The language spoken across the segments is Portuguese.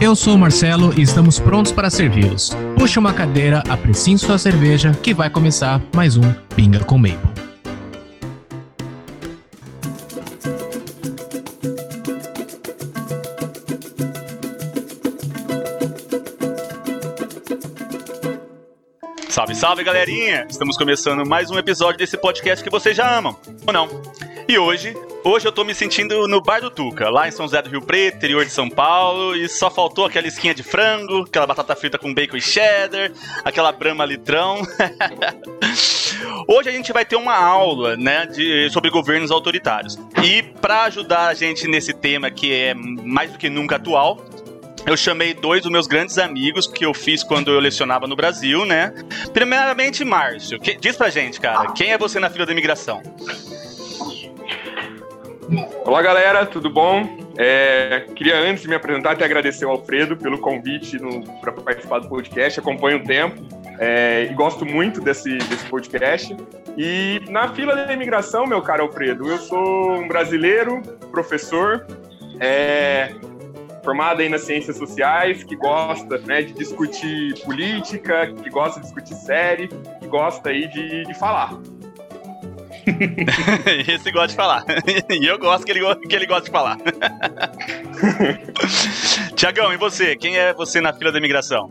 Eu sou o Marcelo e estamos prontos para servi-los. Puxe uma cadeira, apreciem sua cerveja, que vai começar mais um Pinga com Maple. Salve, salve, galerinha! Estamos começando mais um episódio desse podcast que vocês já amam, ou não? E hoje, hoje eu tô me sentindo no Bar do Tuca, lá em São José do Rio Preto, interior de São Paulo, e só faltou aquela esquinha de frango, aquela batata frita com bacon e cheddar, aquela brama litrão. Hoje a gente vai ter uma aula, né, de, sobre governos autoritários. E para ajudar a gente nesse tema que é mais do que nunca atual, eu chamei dois dos meus grandes amigos que eu fiz quando eu lecionava no Brasil, né? Primeiramente, Márcio. Que, diz pra gente, cara, quem é você na fila da imigração? Olá, galera, tudo bom? É, queria, antes de me apresentar, até agradecer ao Alfredo pelo convite para participar do podcast. Acompanho o tempo é, e gosto muito desse, desse podcast. E na fila da imigração, meu caro Alfredo, eu sou um brasileiro, professor, é, formado aí nas ciências sociais, que gosta né, de discutir política, que gosta de discutir série, que gosta aí de, de falar. Esse gosta de falar. e eu gosto que ele, que ele gosta de falar. Tiagão, e você? Quem é você na fila da imigração?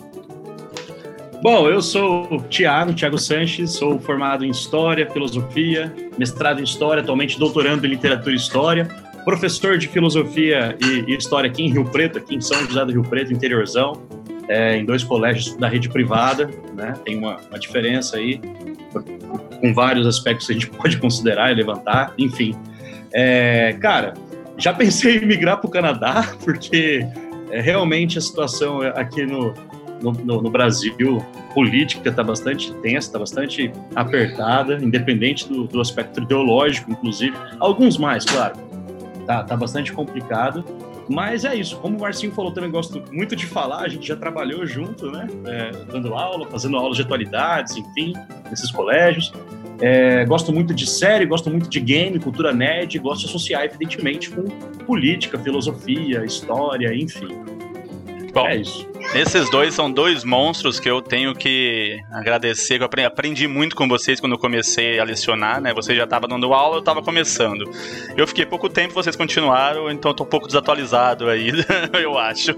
Bom, eu sou o Tiago, Tiago Sanches, sou formado em História, Filosofia, mestrado em História, atualmente doutorando em Literatura e História, professor de Filosofia e, História aqui em Rio Preto, aqui em São José do Rio Preto, interiorzão, é, em dois colégios da rede privada, né? Tem uma, uma diferença aí, com vários aspectos que a gente pode considerar e levantar, enfim. É, cara, já pensei em migrar para o Canadá, porque é, realmente a situação aqui no, no, no, no Brasil, política está bastante tensa, está bastante apertada, independente do, do, aspecto ideológico, inclusive. Alguns mais, claro. Tá, tá bastante complicado. Mas é isso, como o Marcinho falou, também gosto muito de falar, a gente já trabalhou junto, né? É, dando aula, fazendo aulas de atualidades, enfim, nesses colégios. É, gosto muito de série, gosto muito de game, cultura nerd, gosto de associar, evidentemente, com política, filosofia, história, enfim. Bom, é isso. Esses dois são dois monstros que eu tenho que agradecer. Eu aprendi muito com vocês quando eu comecei a lecionar, né? Vocês já estavam dando aula, eu estava começando. Eu fiquei pouco tempo, vocês continuaram, então estou um pouco desatualizado aí, eu acho.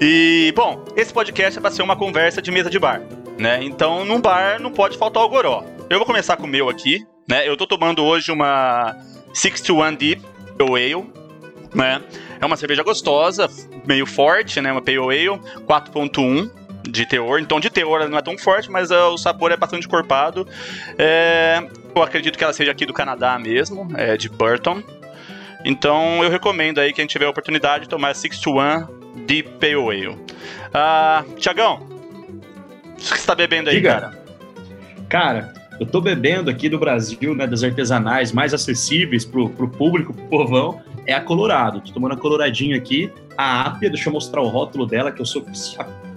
e, bom, esse podcast é para ser uma conversa de mesa de bar, né? Então, num bar não pode faltar o goró. Eu vou começar com o meu aqui, né? Eu estou tomando hoje uma 61 Deep Ale, né? É uma cerveja gostosa, meio forte, né? Uma Pale Ale, 4.1 de teor. Então, de teor ela não é tão forte, mas uh, o sabor é bastante corpado. É, eu acredito que ela seja aqui do Canadá mesmo, é de Burton. Então, eu recomendo aí, quem tiver a oportunidade, de tomar 61 de Pale Ale. Uh, Tiagão, o que você está bebendo aí, Diga. cara? Cara, eu tô bebendo aqui do Brasil, né, das artesanais mais acessíveis pro, pro público, pro povão, é a Colorado. Tô tomando a Coloradinho aqui, a Apia, deixa eu mostrar o rótulo dela, que eu sou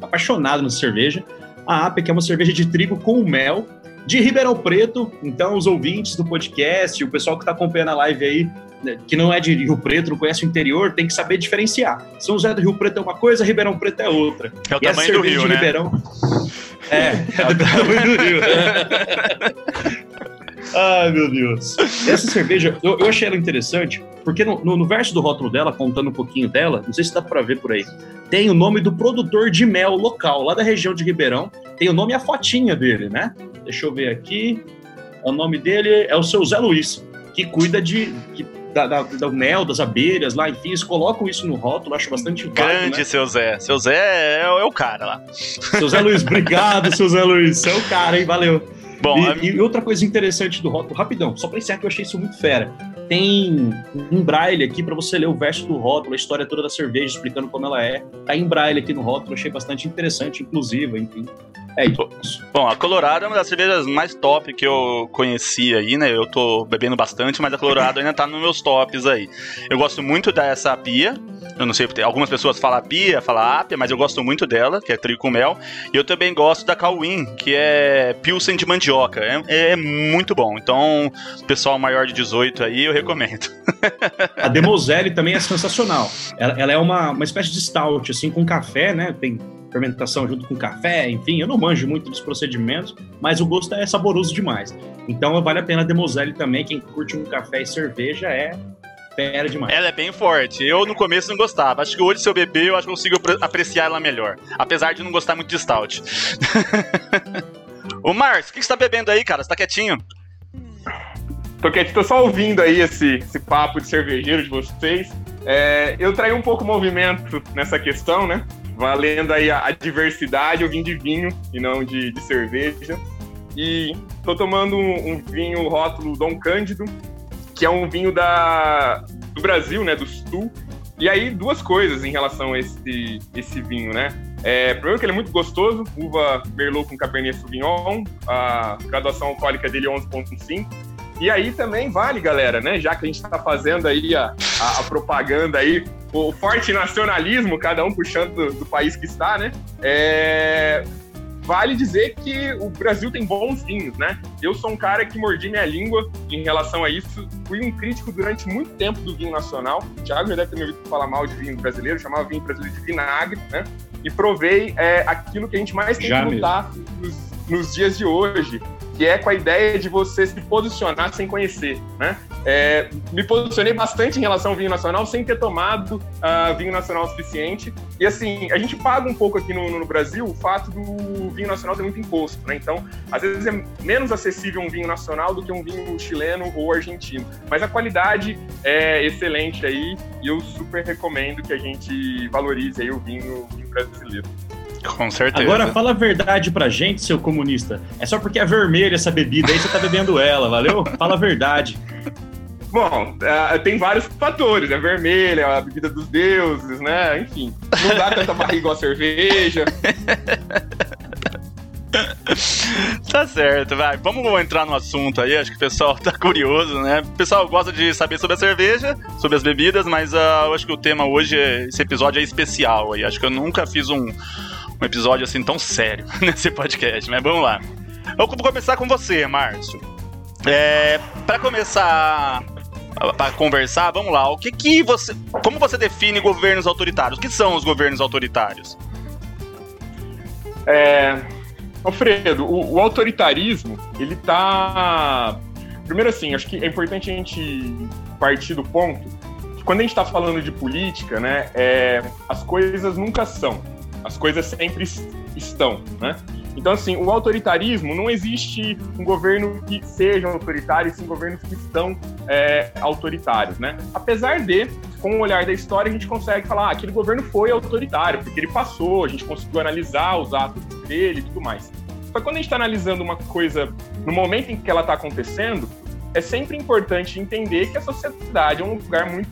apaixonado nessa cerveja. A Apia, que é uma cerveja de trigo com mel, de Ribeirão Preto. Então, os ouvintes do podcast, o pessoal que está acompanhando a live aí, né, que não é de Rio Preto, não conhece o interior, tem que saber diferenciar. São José do Rio Preto é uma coisa, Ribeirão Preto é outra. É o e tamanho do Rio, de né? Ribeirão... É, é do tamanho do Rio. Ai, meu Deus. Essa cerveja, eu, eu achei ela interessante, porque no, no, no, verso do rótulo dela, contando um pouquinho dela, não sei se dá para ver por aí, tem o nome do produtor de mel local, lá da região de Ribeirão. Tem o nome e a fotinha dele, né? Deixa eu ver aqui. O nome dele é o seu Zé Luiz, que cuida de. Que, da, da, da, mel, das abelhas lá, enfim, eles colocam isso no rótulo, acho bastante válido, Grande, né? seu Zé. Seu Zé é, é o cara lá. Seu Zé Luiz, obrigado, seu Zé Luiz. Você é o cara, hein? Valeu. Bom, e, a... e, outra coisa interessante do rótulo, rapidão, só para encerrar que eu achei isso muito fera. Tem um braille aqui para você ler o verso do rótulo, a história toda da cerveja, explicando como ela é. Tá em braille aqui no rótulo, achei bastante interessante, inclusive, enfim. É isso. Bom, a Colorado é uma das cervejas mais top que eu conheci aí, né? Eu tô bebendo bastante, mas a Colorado ainda tá nos meus tops aí. Eu gosto muito dessa pia. Eu não sei, algumas pessoas falam pia, falam apia, mas eu gosto muito dela, que é trigo com mel. E eu também gosto da Calwin, que é Pilsen de mandioca. É, é muito bom. Então, pessoal maior de 18 aí, eu recomendo. a Demoselle também é sensacional. Ela, ela, é uma, uma espécie de stout, assim, com café, né? Tem fermentação junto com café, enfim, eu não manjo muito dos procedimentos, mas o gosto é saboroso demais. Então vale a pena a Demoselle também, quem curte um café e cerveja é fera demais. Ela é bem forte. Eu no começo não gostava. Acho que hoje, se eu beber, eu acho que consigo apreciar ela melhor. Apesar de não gostar muito de stout. Ô, Márcio, o que você tá bebendo aí, cara? Você tá quietinho? Tô quietinho, tô só ouvindo aí esse, esse papo de cervejeiro de vocês. É, eu traí um pouco movimento nessa questão, né? Valendo aí a, a diversidade, eu vim de vinho e não de, de cerveja. E tô tomando um, um, vinho rótulo Dom Cândido, que é um vinho da, do Brasil, né, do Sul. E aí, duas coisas em relação a esse, esse vinho, né? É, primeiro que ele é muito gostoso, uva Merlot com Cabernet Sauvignon, a graduação alcoólica dele é 11.5. E aí também vale, galera, né? Já que a gente está fazendo aí a, a, a, propaganda aí, o forte nacionalismo, cada um puxando do, do país que está, né? É, vale dizer que o Brasil tem bons vinhos, né? Eu sou um cara que mordi minha língua em relação a isso. Fui um crítico durante muito tempo do vinho nacional. O Thiago já deve ter me ouvido falar mal de vinho brasileiro, chamava vinho brasileiro de vinagre, né? E provei é, aquilo que a gente mais tem já que lutar nos, nos dias de hoje, que é com a ideia de você se posicionar sem conhecer, né? É, me posicionei bastante em relação ao vinho nacional sem ter tomado uh, vinho nacional suficiente. E assim, a gente paga um pouco aqui no, no, Brasil o fato do vinho nacional ter muito imposto, né? Então, às vezes é menos acessível um vinho nacional do que um vinho chileno ou argentino. Mas a qualidade é excelente aí e eu super recomendo que a gente valorize aí o vinho, o vinho brasileiro. Com certeza. Agora fala a verdade pra gente, seu comunista. É só porque é vermelha essa bebida aí, você tá bebendo ela, valeu? Fala a verdade. Bom, uh, tem vários fatores, né? Vermelha, a bebida dos deuses, né? Enfim, não dá tanta barriga igual a cerveja. tá certo, vai. Vamos entrar no assunto aí, acho que o pessoal tá curioso, né? O pessoal gosta de saber sobre a cerveja, sobre as bebidas, mas uh, eu acho que o tema hoje, é, esse episódio é especial aí. Acho que eu nunca fiz um, um episódio assim tão sério nesse podcast, mas vamos lá. Eu vou começar com você, Márcio. É, para começar para conversar, vamos lá. O que que você, como você define governos autoritários? O que são os governos autoritários? É, Alfredo, o, o autoritarismo, ele tá primeiro assim, acho que é importante a gente partir do ponto que quando a gente está falando de política, né, é, as coisas nunca são as coisas sempre estão, né? Então, assim, o autoritarismo não existe um governo que seja autoritário, sim governos que estão é, autoritários, né? Apesar de, com o olhar da história, a gente consegue falar, ah, aquele governo foi autoritário, porque ele passou, a gente conseguiu analisar os atos dele e tudo mais. Só quando a gente está analisando uma coisa no momento em que ela está acontecendo, é sempre importante entender que a sociedade é um lugar muito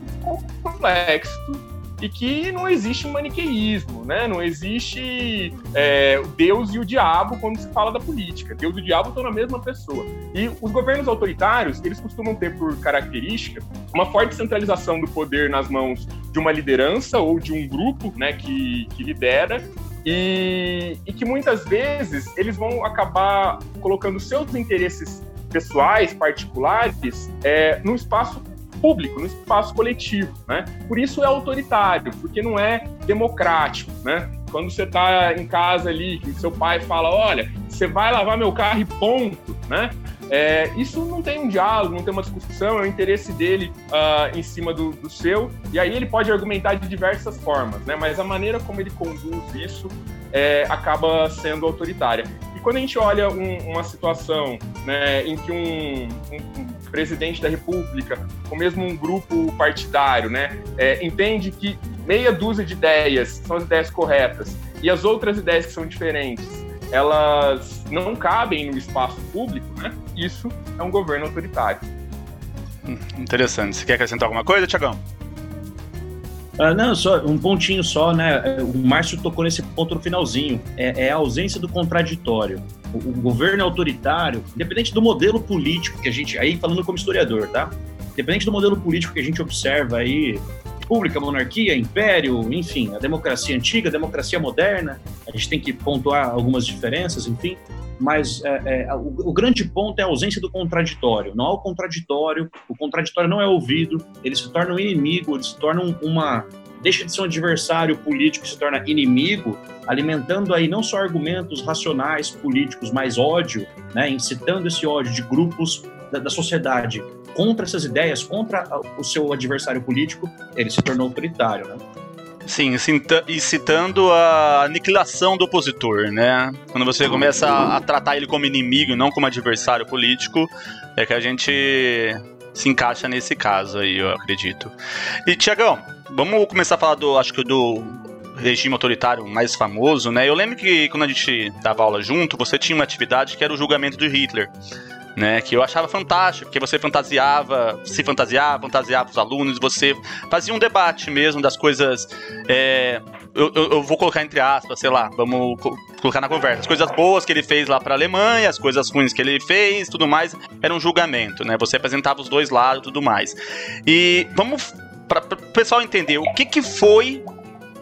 complexo e que não existe maniqueísmo, né? Não existe é, Deus e o diabo quando se fala da política. Deus e o diabo estão na mesma pessoa. E os governos autoritários, eles costumam ter por característica uma forte centralização do poder nas mãos de uma liderança ou de um grupo, né, que, que lidera e, e que muitas vezes eles vão acabar colocando seus interesses pessoais, particulares, é, no espaço público, no espaço coletivo, né? Por isso é autoritário, porque não é democrático, né? Quando você está em casa ali, que seu pai fala, olha, você vai lavar meu carro e ponto, né? É, isso não tem um diálogo, não tem uma discussão, é o interesse dele uh, em cima do, do, seu, e aí ele pode argumentar de diversas formas, né? Mas a maneira como ele conduz isso é, acaba sendo autoritária. E quando a gente olha um, uma situação né, em que um, um presidente da República, ou mesmo um grupo partidário, né, é, entende que meia dúzia de ideias são as ideias corretas e as outras ideias que são diferentes, elas não cabem no espaço público, né, isso é um governo autoritário. Hum, interessante. Você quer acrescentar alguma coisa, Tiagão? Uh, não, só um pontinho só, né? O Márcio tocou nesse ponto no finalzinho. É, é a ausência do contraditório. O, governo autoritário, independente do modelo político que a gente. Aí falando como historiador, tá? Independente do modelo político que a gente observa aí, república, monarquia, império, enfim, a democracia antiga, a democracia moderna, a gente tem que pontuar algumas diferenças, enfim mas é, é, o, o, grande ponto é a ausência do contraditório. Não há o contraditório, o contraditório não é ouvido, ele se torna um inimigo, ele se torna uma. Deixa de ser um adversário político, se torna inimigo, alimentando aí não só argumentos racionais políticos, mas ódio, né, incitando esse ódio de grupos da, da sociedade contra essas ideias, contra o seu adversário político, ele se tornou autoritário. Né? Sim, incitando a aniquilação do opositor, né? Quando você começa a, tratar ele como inimigo e não como adversário político, é que a gente se encaixa nesse caso aí, eu acredito. E, Tiagão, vamos começar a falar do, acho que do regime autoritário mais famoso, né? Eu lembro que quando a gente dava aula junto, você tinha uma atividade que era o julgamento de Hitler né? Que eu achava fantástico, porque você fantasiava, se fantasiava, fantasiava os alunos, você fazia um debate mesmo das coisas. É, eu, eu, eu, vou colocar entre aspas, sei lá, vamos co colocar na conversa. As coisas boas que ele fez lá para a Alemanha, as coisas ruins que ele fez, tudo mais, era um julgamento, né? Você apresentava os dois lados, tudo mais. E vamos para o pessoal entender o que que foi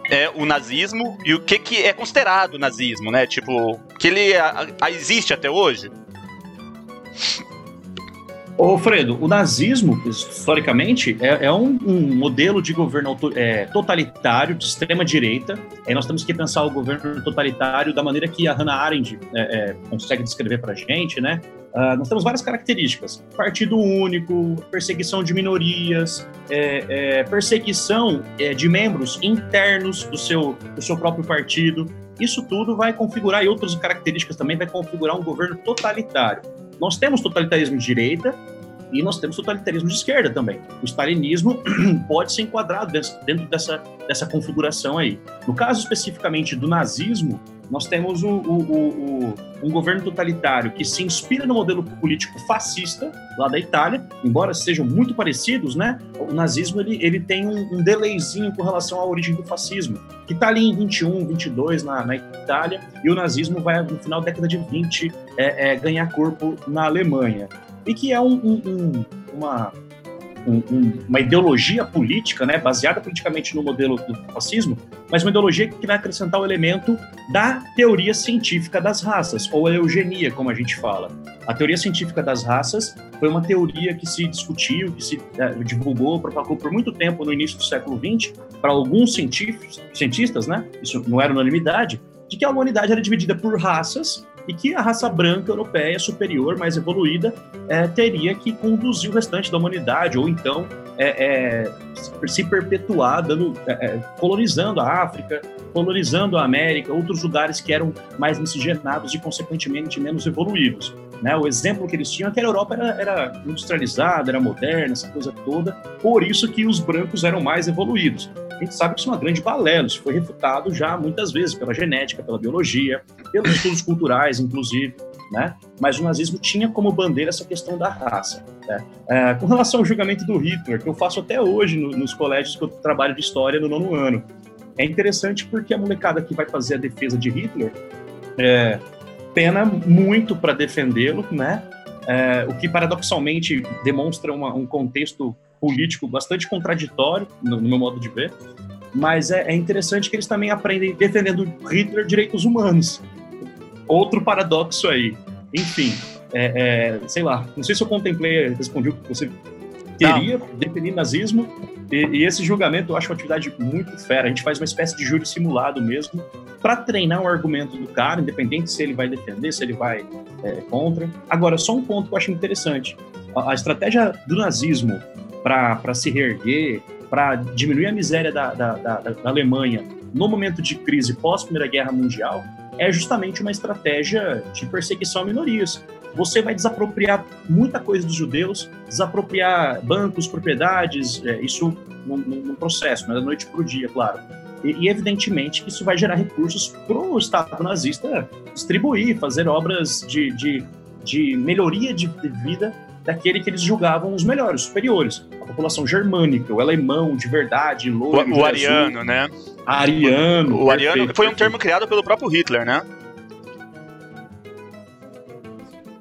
é o nazismo e o que que é considerado nazismo, né? Tipo, que ele a, a existe até hoje. Ô, Fredo, o nazismo, historicamente, é, é um, um, modelo de governo é, totalitário, de extrema-direita. Aí nós temos que pensar o governo totalitário da maneira que a Hannah Arendt é, é consegue descrever para a gente, né? Uh, nós temos várias características: partido único, perseguição de minorias, é, é, perseguição de membros internos do seu, do seu próprio partido. Isso tudo vai configurar, e outras características também, vai configurar um governo totalitário. Nós temos totalitarismo de direita e nós temos totalitarismo de esquerda também. O stalinismo pode ser enquadrado dentro dessa, dessa configuração aí. No caso especificamente do nazismo, nós temos o, o, o, um governo totalitário que se inspira no modelo político fascista lá da Itália, embora sejam muito parecidos, né? O nazismo ele, ele tem um, um delayzinho com relação à origem do fascismo, que está ali em 21, 22 na, na Itália, e o nazismo vai no final da década de 20 é, é, ganhar corpo na Alemanha. E que é um, um, uma, um, um, uma ideologia política, né, baseada politicamente no modelo do fascismo, mas uma ideologia que vai acrescentar o elemento da teoria científica das raças, ou a eugenia, como a gente fala. A teoria científica das raças foi uma teoria que se discutiu, que se é, divulgou, propagou por muito tempo no início do século XX, para alguns cientistas, né, isso não era unanimidade, de que a humanidade era dividida por raças e que a raça branca europeia superior, mais evoluída, é, teria que conduzir o restante da humanidade, ou então é, é, se perpetuar, dando, é, é, colonizando a África, colonizando a América, outros lugares que eram mais miscigenados e, consequentemente, menos evoluídos. Né? O exemplo que eles tinham é que a Europa era, era industrializada, era moderna, essa coisa toda, por isso que os brancos eram mais evoluídos. A gente sabe que isso é uma grande balela, isso foi refutado já muitas vezes pela genética, pela biologia, pelos estudos culturais, inclusive. Né? Mas o nazismo tinha como bandeira essa questão da raça. Né? É, com relação ao julgamento do Hitler, que eu faço até hoje no, nos colégios que eu trabalho de história no nono ano, é interessante porque a molecada que vai fazer a defesa de Hitler é, pena muito para defendê-lo, né? É, o que paradoxalmente demonstra uma, um contexto político bastante contraditório, no, no meu modo de ver, mas é, é, interessante que eles também aprendem defendendo Hitler direitos humanos. Outro paradoxo aí. Enfim, é, é, sei lá, não sei se eu contemplei, respondi o que você queria, não. defender nazismo, e, e, esse julgamento eu acho uma atividade muito fera. A gente faz uma espécie de júri simulado mesmo, para treinar o argumento do cara, independente se ele vai defender, se ele vai é, contra. Agora, só um ponto que eu acho interessante: a, a estratégia do nazismo para se reerguer, para diminuir a miséria da, da, da, da Alemanha no momento de crise pós-Primeira Guerra Mundial, é justamente uma estratégia de perseguição a minorias. Você vai desapropriar muita coisa dos judeus, desapropriar bancos, propriedades, é, isso num, processo, não é da noite para o dia, claro. E, e, evidentemente que isso vai gerar recursos para o Estado nazista distribuir, fazer obras de, de, de melhoria de, de vida daquele que eles julgavam os melhores, os superiores. A população germânica, o alemão de verdade, loiro, o, o ariano, né? Ariano. O, o ariano foi um termo criado pelo próprio Hitler, né?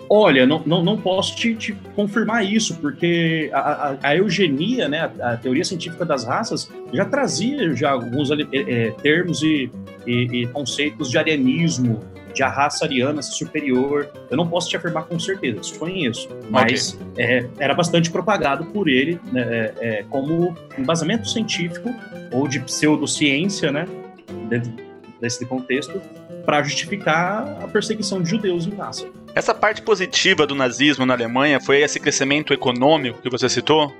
Olha, não, não, não posso te, te confirmar isso, porque a, a, a eugenia, né, a, a, teoria científica das raças, já trazia já alguns é, termos e, e, e, conceitos de arianismo, de a raça ariana ser superior. Eu não posso te afirmar com certeza, desconheço, mas okay. é, era bastante propagado por ele né, é, é como embasamento científico ou de pseudociência, né, dentro desse contexto, para justificar a perseguição de judeus em massa. Essa parte positiva do nazismo na Alemanha foi esse crescimento econômico que você citou?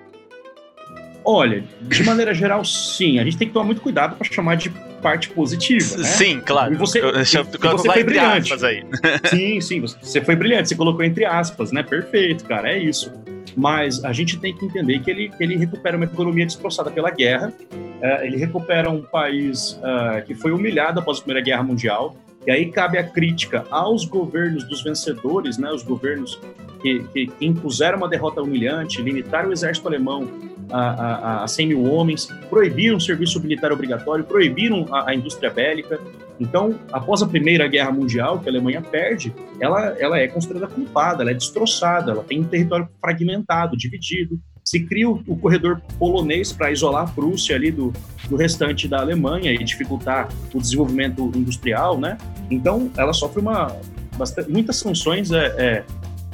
Olha, de maneira geral, sim. A gente tem que tomar muito cuidado para chamar de parte positiva. Né? Sim, claro. E você, eu, eu, você foi brilhante. Aí. Sim, sim. Você foi brilhante. Você colocou entre aspas, né? Perfeito, cara. É isso. Mas a gente tem que entender que ele, ele recupera uma economia destroçada pela guerra. Uh, ele recupera um país uh, que foi humilhado após a Primeira Guerra Mundial. E aí cabe a crítica aos governos dos vencedores, né, os governos que, que, que impuseram uma derrota humilhante, limitaram o exército alemão a, a, a 100 mil homens, proibiram o serviço militar obrigatório, proibiram a, a, indústria bélica. Então, após a Primeira Guerra Mundial, que a Alemanha perde, ela, ela é considerada culpada, ela é destroçada, ela tem um território fragmentado, dividido. Se cria o, o corredor polonês para isolar a Prússia ali do, do restante da Alemanha e dificultar o desenvolvimento industrial, né? Então, ela sofre uma, bastante, muitas sanções é, é,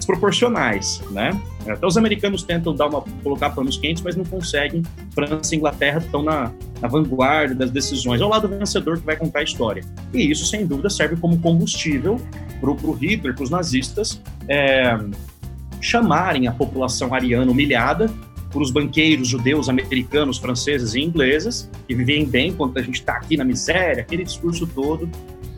desproporcionais, né? Até os americanos tentam dar uma, colocar panos quentes, mas não conseguem. França e Inglaterra estão na, na vanguarda das decisões. É o lado vencedor que vai contar a história. E isso, sem dúvida, serve como combustível para o Hitler, para os nazistas, é, chamarem a população ariana humilhada por os banqueiros judeus, americanos, franceses e ingleses, que vivem bem enquanto a gente está aqui na miséria, aquele discurso todo,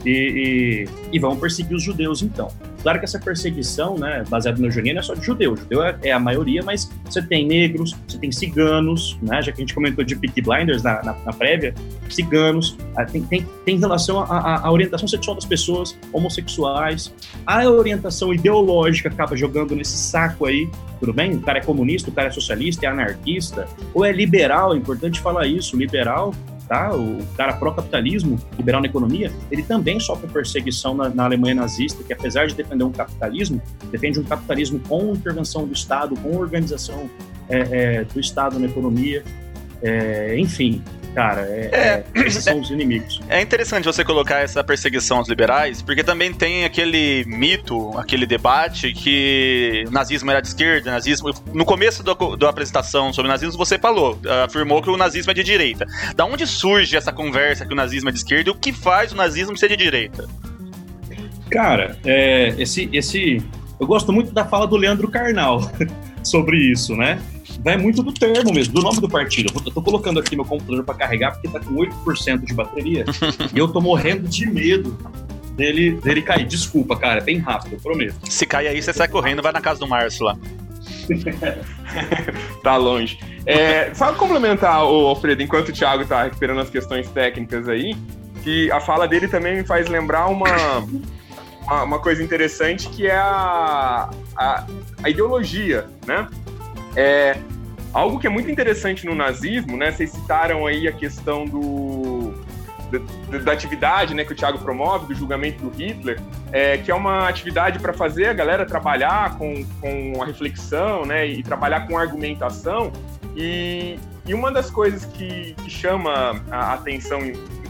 e, e, e, vão perseguir os judeus, então. Claro que essa perseguição, né, baseada no eugenia, não é só de judeu. Judeu é, é, a maioria, mas você tem negros, você tem ciganos, né, já que a gente comentou de Peaky Blinders na, na, na prévia, ciganos, ah, tem, tem, tem relação à orientação sexual das pessoas, homossexuais. A orientação ideológica acaba jogando nesse saco aí, tudo bem? O cara é comunista, o cara é socialista, é anarquista, ou é liberal, é importante falar isso, liberal tá? O cara pró-capitalismo, liberal na economia, ele também sofre perseguição na, na, Alemanha nazista, que apesar de defender um capitalismo, defende um capitalismo com intervenção do Estado, com organização é, é, do Estado na economia, é, enfim cara, é, é, é esses são os inimigos. É interessante você colocar essa perseguição aos liberais, porque também tem aquele mito, aquele debate que o nazismo era de esquerda, nazismo. No começo da apresentação sobre o nazismo, você falou, afirmou que o nazismo é de direita. Da onde surge essa conversa que o nazismo é de esquerda e o que faz o nazismo ser de direita? Cara, é, esse, esse. Eu gosto muito da fala do Leandro Carnal sobre isso, né? Vai muito do termo mesmo, do nome do partido. Eu tô colocando aqui meu computador para carregar porque tá com 8% de bateria e eu tô morrendo de medo dele, dele cair. Desculpa, cara, é bem rápido, eu prometo. Se cair aí, você sai correndo, vai na casa do Márcio lá. tá longe. É, só complementar, o Alfredo, enquanto o Thiago tá recuperando as questões técnicas aí, que a fala dele também me faz lembrar uma, uma, uma coisa interessante que é a, a, a ideologia, né? É, algo que é muito interessante no nazismo, né? Vocês citaram aí a questão do, da, da, atividade né, que o Thiago promove, do julgamento do Hitler, é, que é uma atividade para fazer a galera trabalhar com, com a reflexão né, e trabalhar com argumentação. E, e uma das coisas que, que chama a atenção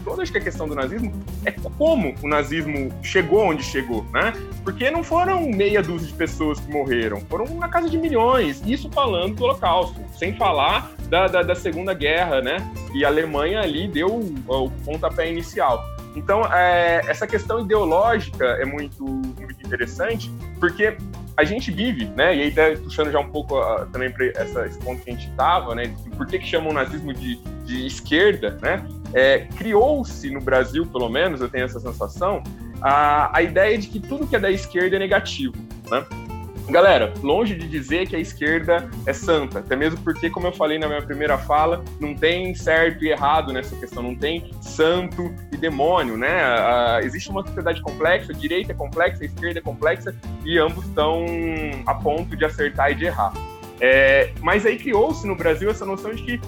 toda acho que a questão do nazismo é como o nazismo chegou onde chegou, né? Porque não foram meia dúzia de pessoas que morreram, foram na casa de milhões. Isso falando do Holocausto, sem falar da, da, da Segunda Guerra, né? E a Alemanha ali deu o, o pontapé inicial. Então, é, essa questão ideológica é muito, muito interessante, porque a gente vive, né? E aí até puxando já um pouco uh, também para esse ponto que a gente estava, né? Por que, que chamam o nazismo de, de esquerda, né? É, Criou-se no Brasil, pelo menos, eu tenho essa sensação, a, a ideia de que tudo que é da esquerda é negativo, né? Galera, longe de dizer que a esquerda é santa, até mesmo porque, como eu falei na minha primeira fala, não tem certo e errado nessa questão, não tem santo e demônio, né? existe uma sociedade complexa, a direita é complexa, a esquerda é complexa, e ambos estão a ponto de acertar e de errar. É, mas aí criou-se no Brasil essa noção de que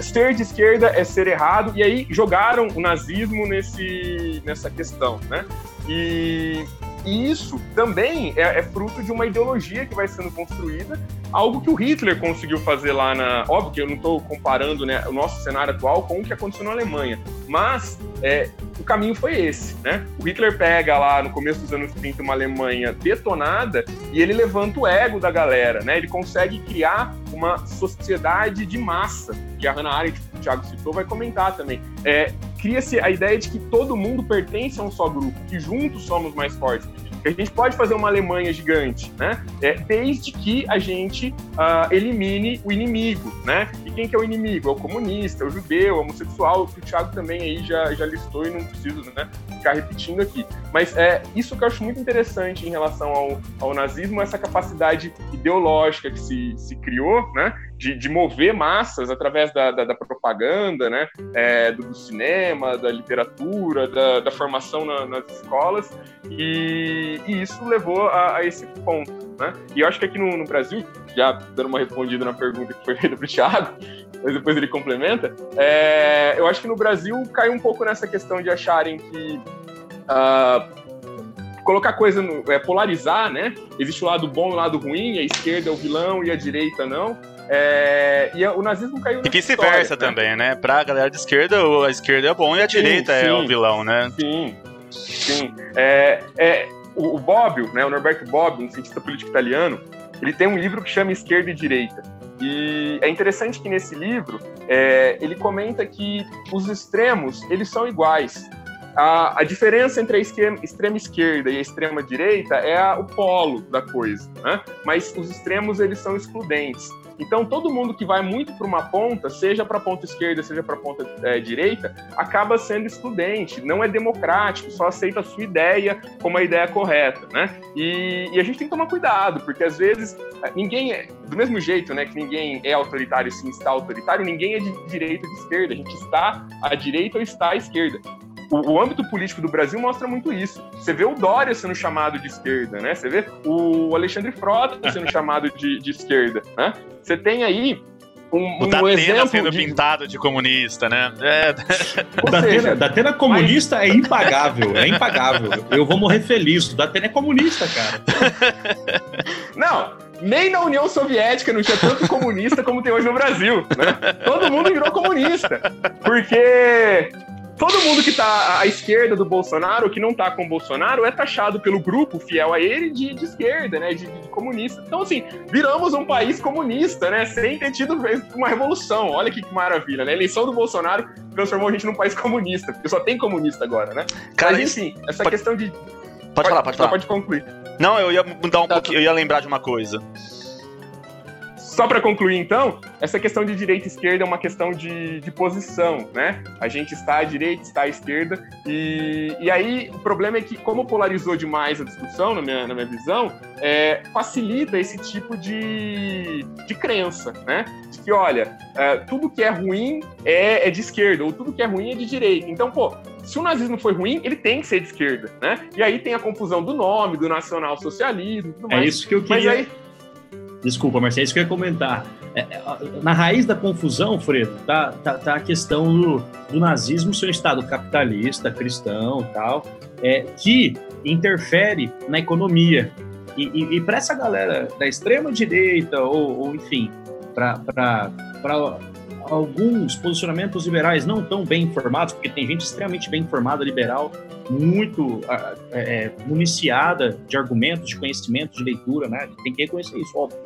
ser de esquerda é ser errado, e aí jogaram o nazismo nesse, nessa questão, né? E e isso também é, é, fruto de uma ideologia que vai sendo construída, algo que o Hitler conseguiu fazer lá na. Óbvio que eu não estou comparando né, o nosso cenário atual com o que aconteceu na Alemanha, mas é, o caminho foi esse. Né? O Hitler pega lá no começo dos anos 30 uma Alemanha detonada e ele levanta o ego da galera, né? ele consegue criar uma sociedade de massa, que a Hannah Arendt, que o Thiago citou, vai comentar também. É, Cria-se a ideia de que todo mundo pertence a um só grupo, que juntos somos mais fortes a gente pode fazer uma Alemanha gigante, né? É, desde que a gente uh, elimine o inimigo, né? E quem que é o inimigo? É o comunista, é o judeu, é o homossexual, que o Thiago também aí já, já listou e não preciso né, ficar repetindo aqui. Mas é isso que eu acho muito interessante em relação ao, ao nazismo, essa capacidade ideológica que se, se criou, né? De, de mover massas através da, da, da propaganda, né? É, do, do, cinema, da literatura, da, da formação na, nas escolas. E, e, isso levou a, a, esse ponto, né? E eu acho que aqui no, no Brasil, já dando uma respondida na pergunta que foi feita para o Thiago, mas depois ele complementa, é, eu acho que no Brasil caiu um pouco nessa questão de acharem que uh, colocar coisa no, é, polarizar, né? Existe o lado bom e o lado ruim, a esquerda é o vilão e a direita não. É, e o nazismo caiu E vice-versa né? também, né? Pra galera de esquerda, a esquerda é bom e a sim, direita sim, é o vilão, né? Sim, sim. É, é, o, o Bobbio, né, o Norberto Bobbio, um cientista político italiano, ele tem um livro que chama Esquerda e Direita. E é interessante que nesse livro é, ele comenta que os extremos eles são iguais. A, a diferença entre a esquema, extrema esquerda e a extrema direita é a, o polo da coisa, né? mas os extremos eles são excludentes. Então, todo mundo que vai muito para uma ponta, seja para a ponta esquerda, seja para a ponta é, direita, acaba sendo excludente, não é democrático, só aceita a sua ideia como a ideia correta, né? E, e a gente tem que tomar cuidado, porque às vezes ninguém é, do mesmo jeito, né, que ninguém é autoritário sim está autoritário, ninguém é de direita ou de esquerda, a gente está à direita ou está à esquerda o, o, âmbito político do Brasil mostra muito isso. Você vê o Dória sendo chamado de esquerda, né? Você vê o Alexandre Frota sendo chamado de, de esquerda, né? Você tem aí um, o um Datena exemplo sendo de... pintado de comunista, né? É. Datena, Datena comunista mas... é impagável, é impagável. Eu vou morrer feliz. O Datena é comunista, cara. Não, nem na União Soviética não tinha tanto comunista como tem hoje no Brasil, né? Todo mundo virou comunista. Porque todo mundo que tá à esquerda do Bolsonaro, que não tá com o Bolsonaro, é taxado pelo grupo fiel a ele de, de esquerda, né? De, de, comunista. Então, assim, viramos um país comunista, né? Sem ter tido uma revolução. Olha que maravilha, né? A eleição do Bolsonaro transformou a gente num país comunista, porque só tem comunista agora, né? Cara, Mas, enfim, essa pode... questão de. Pode, pode falar, pode falar. Pode concluir. Não, eu ia mudar um tá, pouquinho, eu ia lembrar de uma coisa. Só para concluir, então, essa questão de direita e esquerda é uma questão de, de posição, né? A gente está à direita, está à esquerda, e, e aí o problema é que, como polarizou demais a discussão, na minha, na minha visão, é, facilita esse tipo de, de crença, né? De que, olha, é, tudo que é ruim é, é de esquerda, ou tudo que é ruim é de direita. Então, pô, se o nazismo foi ruim, ele tem que ser de esquerda, né? E aí tem a confusão do nome, do nacional-socialismo, tudo é mais. É isso que eu queria... Mas aí, Desculpa, Marcelo, é isso que eu ia comentar. É, é na raiz da confusão, Fredo, tá, tá, tá a questão do, do, nazismo ser um Estado capitalista, cristão tal, é, que interfere na economia. E, e, e para essa galera da extrema-direita, ou, ou, enfim, para alguns posicionamentos liberais não tão bem informados, porque tem gente extremamente bem informada, liberal, muito é, municiada de argumentos, de conhecimento, de leitura, né? Tem que reconhecer isso, óbvio.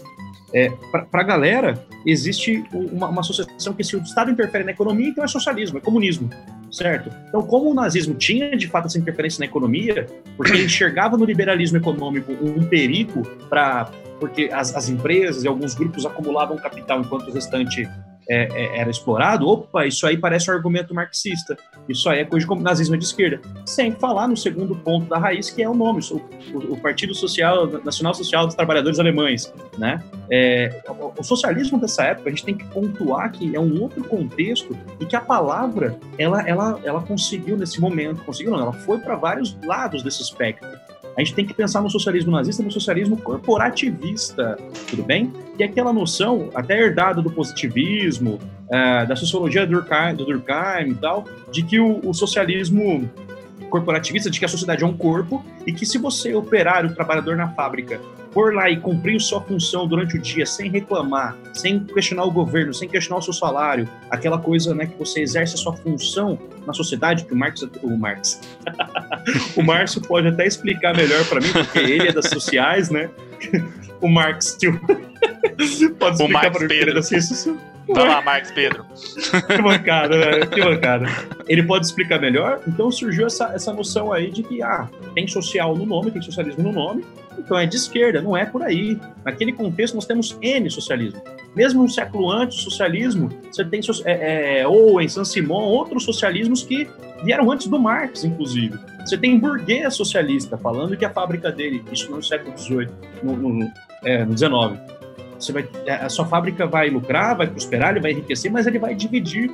É, Para a galera, existe uma, uma, associação que se o Estado interfere na economia, então é socialismo, é comunismo, certo? Então, como o nazismo tinha, de fato, essa interferência na economia, porque enxergava no liberalismo econômico um perigo para... porque as, as empresas e alguns grupos acumulavam capital enquanto o restante é, é, era explorado, opa, isso aí parece um argumento marxista, isso aí é coisa de nazismo de esquerda. Sem falar no segundo ponto da raiz, que é o nome, o, o, Partido Social, Nacional Social dos Trabalhadores Alemães. Né? É, o, o, socialismo dessa época, a gente tem que pontuar que é um outro contexto e que a palavra, ela, ela, ela conseguiu nesse momento, conseguiu não, ela foi para vários lados desse espectro. A gente tem que pensar no socialismo nazista, no socialismo corporativista, tudo bem? E aquela noção, até herdada do positivismo, é, da sociologia do Durkheim, do Durkheim e tal, de que o, o socialismo corporativista, de que a sociedade é um corpo e que se você, operário, trabalhador na fábrica, for lá e cumprir sua função durante o dia sem reclamar, sem questionar o governo, sem questionar o seu salário, aquela coisa né, que você exerce a sua função na sociedade, que o Marx, o Marx, o Márcio pode até explicar melhor para mim, porque ele é das sociais, né? o Marx, tio. pode é das ciências Vai lá, Marcos Pedro. que bancada, velho. Que bancada. Ele pode explicar melhor? Então surgiu essa, essa noção aí de que, ah, tem social no nome, tem socialismo no nome, então é de esquerda, não é por aí. Naquele contexto nós temos N socialismo. Mesmo um século antes do socialismo, você tem é, é, Owen, Saint-Simon, outros socialismos que vieram antes do Marx, inclusive. Você tem burguês socialista falando que a fábrica dele, isso no século XVIII, no, no, é, no 19, você vai, é, a sua fábrica vai lucrar, vai prosperar, ele vai enriquecer, mas ele vai dividir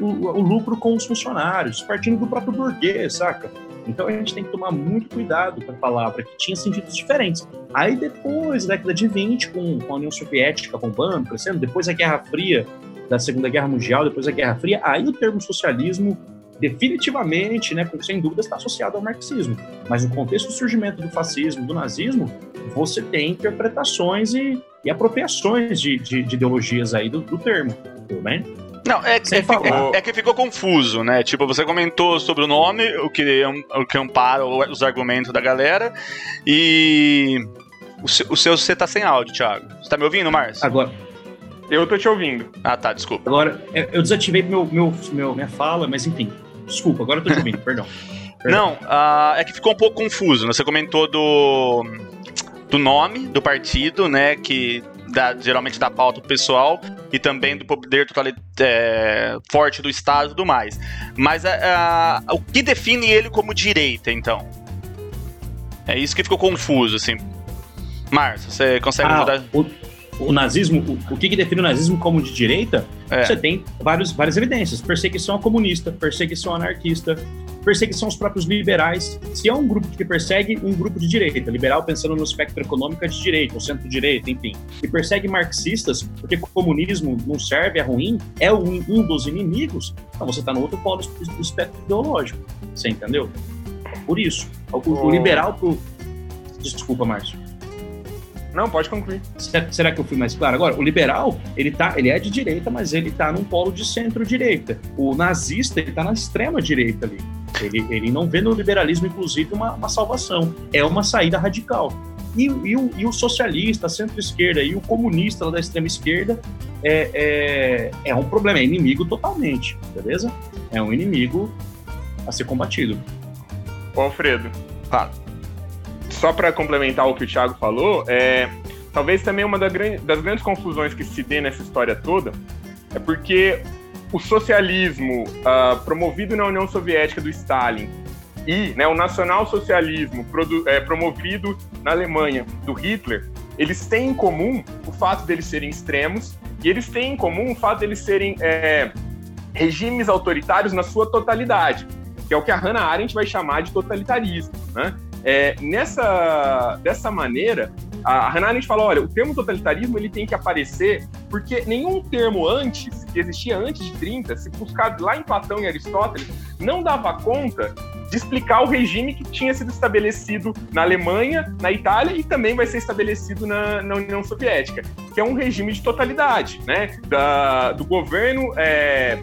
o, o lucro com os funcionários, partindo do próprio burguês, saca? Então a gente tem que tomar muito cuidado com a palavra, que tinha sentidos diferentes. Aí depois, da década de 20, com, com a União Soviética bombando, crescendo, depois a Guerra Fria, da Segunda Guerra Mundial, depois da Guerra Fria, aí o termo socialismo definitivamente, né, sem dúvida, está associado ao marxismo. Mas no contexto do surgimento do fascismo, do nazismo, você tem interpretações e, e apropriações de, de, de, ideologias aí do, do termo, tudo bem? Não, é, é, é, é, que ficou confuso, né? Tipo, você comentou sobre o nome, o que, o que ampara os argumentos da galera, e o seu, o seu você tá sem áudio, Thiago. Você tá me ouvindo, Márcio? Agora, eu tô te ouvindo. Ah, tá, desculpa. Agora, eu desativei meu, meu, meu, minha fala, mas enfim. Desculpa, agora eu tô te ouvindo, perdão. perdão. Não, uh, é que ficou um pouco confuso. Né? Você comentou do, do nome do partido, né? Que dá, geralmente dá pauta pro pessoal e também do poder é, forte do Estado e tudo mais. Mas uh, uh, o que define ele como direita, então? É isso que ficou confuso, assim. Márcio, você consegue ah, mudar? O, o nazismo, o, o que, que, define o nazismo como de direita? É. Você tem vários, várias evidências: perseguição comunista, perseguição anarquista, perseguição aos próprios liberais. Se é um grupo que persegue um grupo de direita, liberal pensando no espectro econômico de direita, ou centro-direita, enfim, e persegue marxistas porque o comunismo não serve, é ruim, é um, um dos inimigos, então você está no outro polo do espectro ideológico. Você entendeu? Por isso, o, o liberal pro. Desculpa, Márcio. Não, pode concluir. Será que eu fui mais claro? Agora, o liberal, ele, tá, ele é de direita, mas ele está num polo de centro-direita. O nazista, ele está na extrema-direita ali. Ele, ele não vê no liberalismo, inclusive, uma, uma salvação. É uma saída radical. E, e, o, e o, socialista, centro-esquerda e o comunista lá da extrema-esquerda é, é, é, um problema, é inimigo totalmente, beleza? É um inimigo a ser combatido. Ô, Alfredo, fala só para complementar o que o Thiago falou, é, talvez também uma das grandes, confusões que se dê nessa história toda é porque o socialismo uh, promovido na União Soviética do Stalin e né, o nacional-socialismo é, promovido na Alemanha do Hitler, eles têm em comum o fato deles serem extremos e eles têm em comum o fato deles serem é, regimes autoritários na sua totalidade, que é o que a Hannah Arendt vai chamar de totalitarismo. Né? É, nessa, dessa maneira, a Hannah Arendt fala, olha, o termo totalitarismo ele tem que aparecer porque nenhum termo antes, que existia antes de 30, se buscado lá em Platão e Aristóteles, não dava conta de explicar o regime que tinha sido estabelecido na Alemanha, na Itália e também vai ser estabelecido na, na União Soviética, que é um regime de totalidade, né? Da, do governo é,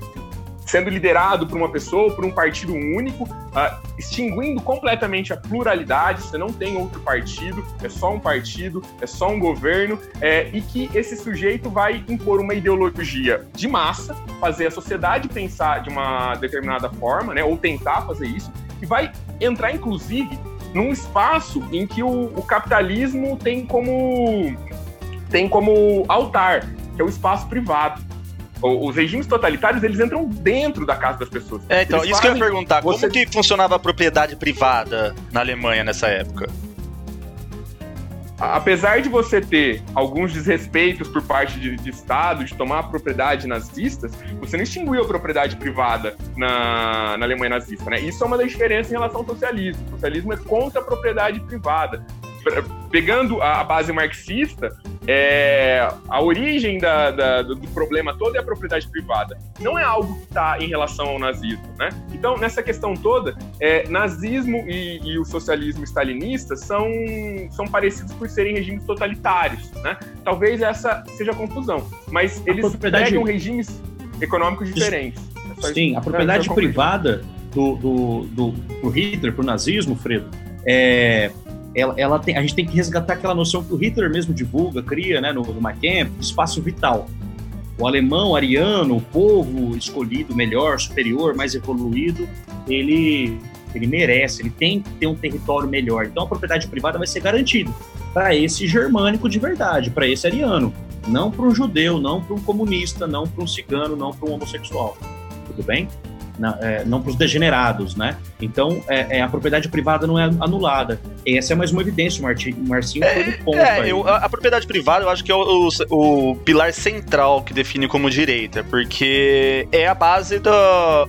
sendo liderado por uma pessoa, por um partido único, uh, extinguindo completamente a pluralidade. Você não tem outro partido, é só um partido, é só um governo, é, e que esse sujeito vai impor uma ideologia de massa, fazer a sociedade pensar de uma determinada forma, né, ou tentar fazer isso, e vai entrar, inclusive, num espaço em que o, o capitalismo tem como tem como altar, que é o espaço privado. Os regimes totalitários, eles entram dentro da casa das pessoas. É, então, eles isso que eu ia perguntar. você... Como que funcionava a propriedade privada na Alemanha nessa época? apesar de você ter alguns desrespeitos por parte de, de Estado, de tomar a propriedade nazistas, você não extinguiu a propriedade privada na, na Alemanha nazista, né? Isso é uma das diferenças em relação ao socialismo. O socialismo é contra a propriedade privada pegando a base marxista, é, a origem da, da, do problema todo é a propriedade privada. Não é algo que está em relação ao nazismo, né? Então, nessa questão toda, é, nazismo e, e, o socialismo stalinista são, são parecidos por serem regimes totalitários, né? Talvez essa seja a confusão, mas eles propriedade... pegam regimes econômicos diferentes. É Sim, a propriedade privada do, do, do, do Hitler, pro nazismo, Fredo, é, ela, ela tem, a gente tem que resgatar aquela noção que o Hitler mesmo divulga, cria né, no, no espaço vital. O alemão, ariano, o povo escolhido, melhor, superior, mais evoluído, ele, ele merece, ele tem que ter um território melhor. Então a propriedade privada vai ser garantida para esse germânico de verdade, para esse ariano. Não para um judeu, não para um comunista, não para um cigano, não para um homossexual. Tudo bem? Na, é, não para os degenerados, né? Então, é, é, a propriedade privada não é anulada. Essa é mais uma evidência, o Martinho, Marcinho foi no ponto. É, eu, a, a, propriedade privada eu acho que é o, o, o, pilar central que define como direita, porque é a base da,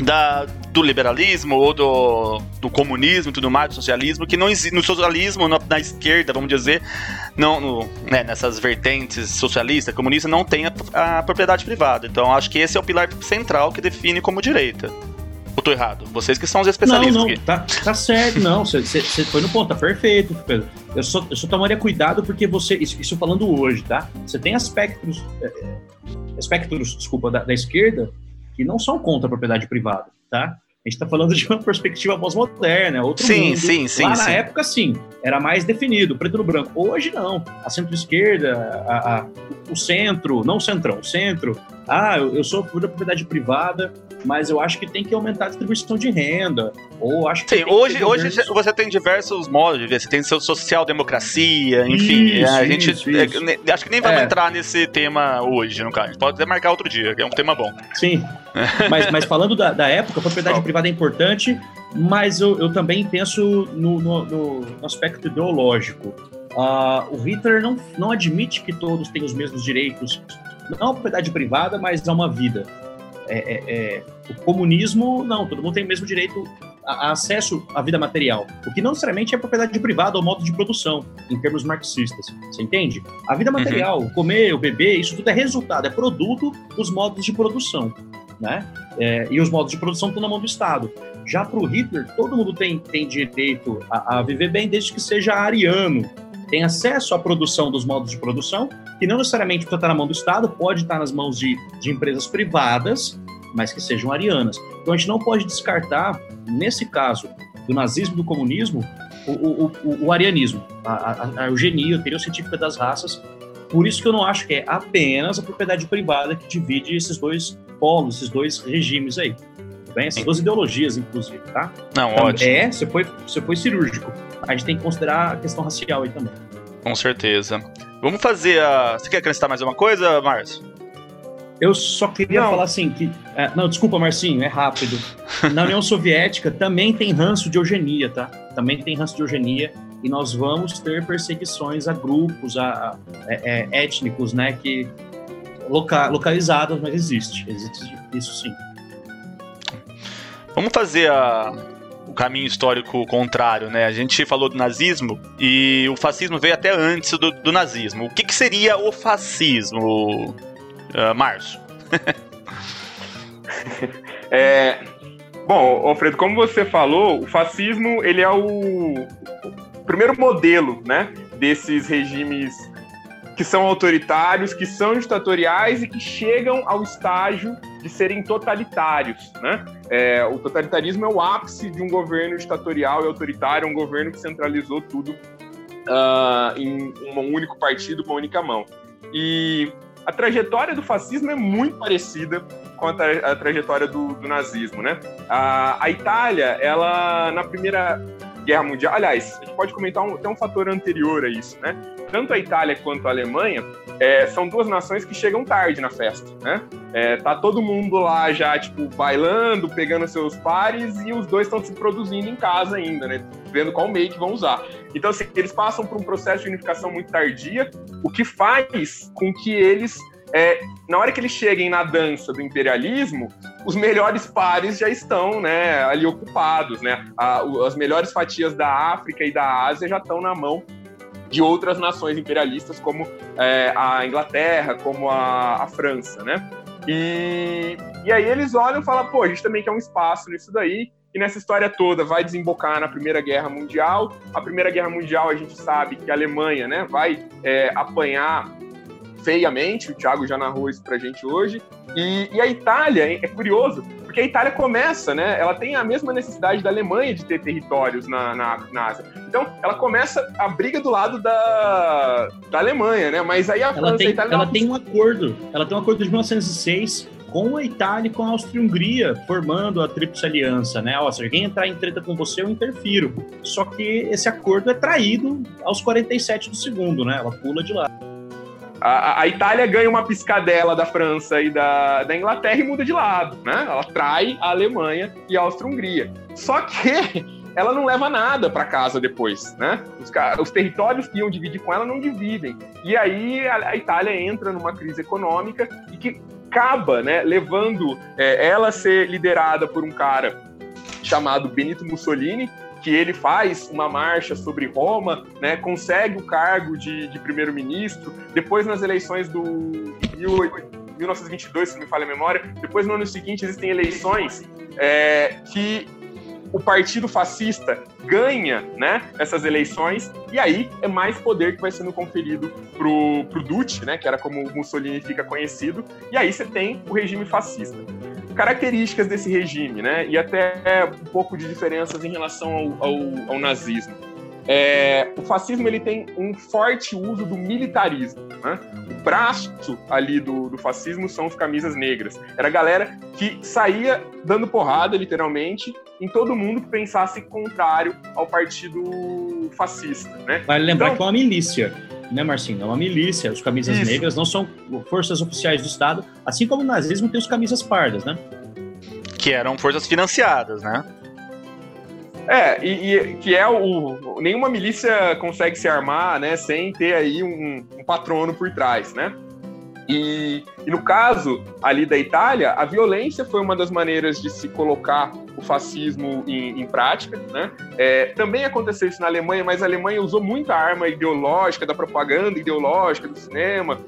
da, do liberalismo ou do, do comunismo e tudo mais, do socialismo, que não existe. No socialismo, na, na esquerda, vamos dizer, não, no, né, nessas vertentes socialista, comunista, não tem a, a, propriedade privada. Então acho que esse é o pilar central que define como direita. Ou tô errado? Vocês que são os especialistas não, não, aqui. Tá, tá certo, não. Você foi no ponto, tá perfeito, Pedro. Eu só, eu só tomaria cuidado porque você. Isso, isso falando hoje, tá? Você tem aspectos. É, é aspectos, desculpa, da, da esquerda que não são contra a propriedade privada, tá? A gente está falando de uma perspectiva pós-moderna, outro sim, mundo. Sim, sim, Lá sim. na época, sim, era mais definido, preto no branco. Hoje, não. A centro-esquerda, o centro, não o centrão, o centro. Ah, eu, eu sou por da propriedade privada, mas eu acho que tem que aumentar a distribuição de renda. Ou acho que Sim, hoje, hoje você tem diversos modos de ver. Você tem seu social-democracia, enfim. Isso, a gente isso, isso. É, acho que nem vamos é. entrar nesse tema hoje, no caso. A gente pode até marcar outro dia, que é um tema bom. Sim. mas, mas falando da, da época, a propriedade privada é importante, mas eu, eu também penso no, no, no aspecto ideológico. Uh, o Hitler não, não admite que todos têm os mesmos direitos, não a propriedade privada, mas a uma vida. É, é, é, o comunismo, não, todo mundo tem o mesmo direito a, a, acesso à vida material, o que não necessariamente é propriedade privada ou modo de produção, em termos marxistas. Você entende? A vida uhum. material, uhum. comer, o beber, isso tudo é resultado, é produto dos modos de produção. Né? É, e os modos de produção estão na mão do Estado. Já para o Hitler, todo mundo tem, tem direito a, a viver bem desde que seja ariano, tem acesso à produção dos modos de produção, que não necessariamente precisa estar na mão do Estado, pode estar nas mãos de, de empresas privadas, mas que sejam arianas. Então a gente não pode descartar, nesse caso, do nazismo do comunismo, o, o, o, o arianismo, a, a, a eugenia, a teoria científica das raças. Por isso que eu não acho que é apenas a propriedade privada que divide esses dois polos, esses dois regimes aí. Bem, essas duas ideologias, inclusive, tá? Não, então, ótimo. É, você foi, você foi cirúrgico. A gente tem que considerar a questão racial aí também. Com certeza. Vamos fazer a. Você quer acrescentar mais uma coisa, Márcio? Eu só queria não. falar assim que. É, não, desculpa, Marcinho, é rápido. Na União Soviética também tem ranço de eugenia, tá? Também tem ranço de eugenia. E nós vamos ter perseguições a grupos, a, a é, é, étnicos, né? Que loca, localizados, mas existe. Existe isso sim. Vamos fazer a, o caminho histórico contrário, né? A gente falou do nazismo e o fascismo veio até antes do, do nazismo. O que, que, seria o fascismo, uh, Márcio? é, bom, Alfredo, como você falou, o fascismo ele é o, o primeiro modelo, né, desses regimes que são autoritários, que são ditatoriais e que chegam ao estágio de serem totalitários. Né? É, o totalitarismo é o ápice de um governo ditatorial e autoritário, um governo que centralizou tudo uh, em um único partido, com uma única mão. E a trajetória do fascismo é muito parecida com a, tra a trajetória do, do, nazismo, né? A, a, Itália, ela na primeira Guerra Mundial. Aliás, a gente pode comentar um, até um fator anterior a isso, né? Tanto a Itália quanto a Alemanha é, são duas nações que chegam tarde na festa, né? É, tá todo mundo lá já, tipo, bailando, pegando seus pares e os dois estão se produzindo em casa ainda, né? Vendo qual make vão usar. Então, assim, eles passam por um processo de unificação muito tardia, o que faz com que eles é, na hora que eles cheguem na dança do imperialismo, os melhores pares já estão né, ali ocupados, né? A, as melhores fatias da África e da Ásia já estão na mão de outras nações imperialistas, como é, a Inglaterra, como a, a França, né? E, e aí eles olham e falam, pô, a gente também quer um espaço nisso daí, e nessa história toda vai desembocar na Primeira Guerra Mundial. A Primeira Guerra Mundial a gente sabe que a Alemanha né, vai é, apanhar feiamente, o Thiago já narrou isso pra gente hoje. E, e a Itália, é curioso, porque a Itália começa, né? Ela tem a mesma necessidade da Alemanha de ter territórios na, na, na Ásia. Então, ela começa a briga do lado da, da Alemanha, né? Mas aí a ela França tem, a Itália. Ela não... tem um acordo, ela tem um acordo de 1906 com a Itália e com a Áustria-Hungria, formando a Tríplice Aliança, né? Ó, se alguém entrar em treta com você, eu interfiro. Só que esse acordo é traído aos 47 do segundo, né? Ela pula de lá. A, a, Itália ganha uma piscadela da França e da, da Inglaterra e muda de lado, né? Ela trai a Alemanha e a Áustria-Hungria. Só que ela não leva nada para casa depois, né? Os, os, territórios que iam dividir com ela não dividem. E aí a, a Itália entra numa crise econômica e que acaba, né, levando é, ela a ser liderada por um cara chamado Benito Mussolini, que ele faz uma marcha sobre Roma, né, consegue o cargo de, de primeiro-ministro. Depois, nas eleições do 1922, se me falha a memória, depois no ano seguinte existem eleições é, que o partido fascista ganha né, essas eleições e aí é mais poder que vai sendo conferido pro, pro Duce, né, que era como Mussolini fica conhecido, e aí você tem o regime fascista características desse regime, né? E até um pouco de diferenças em relação ao, ao, ao nazismo. É, o fascismo ele tem um forte uso do militarismo. Né? O braço ali do, do, fascismo são os camisas negras. Era a galera que saía dando porrada, literalmente, em todo mundo que pensasse contrário ao partido fascista. Né? Vale lembrar então, que é uma milícia né, Marcinho? É uma milícia. Os camisas Isso. negras não são forças oficiais do Estado, assim como o nazismo tem os camisas pardas, né? Que eram forças financiadas, né? É, e, e, que é o. Nenhuma milícia consegue se armar, né, sem ter aí um, um patrono por trás, né? E, e, no caso ali da Itália, a violência foi uma das maneiras de se colocar o fascismo em, em prática. Né? É, também aconteceu isso na Alemanha, mas a Alemanha usou muita arma ideológica, da propaganda ideológica, do cinema,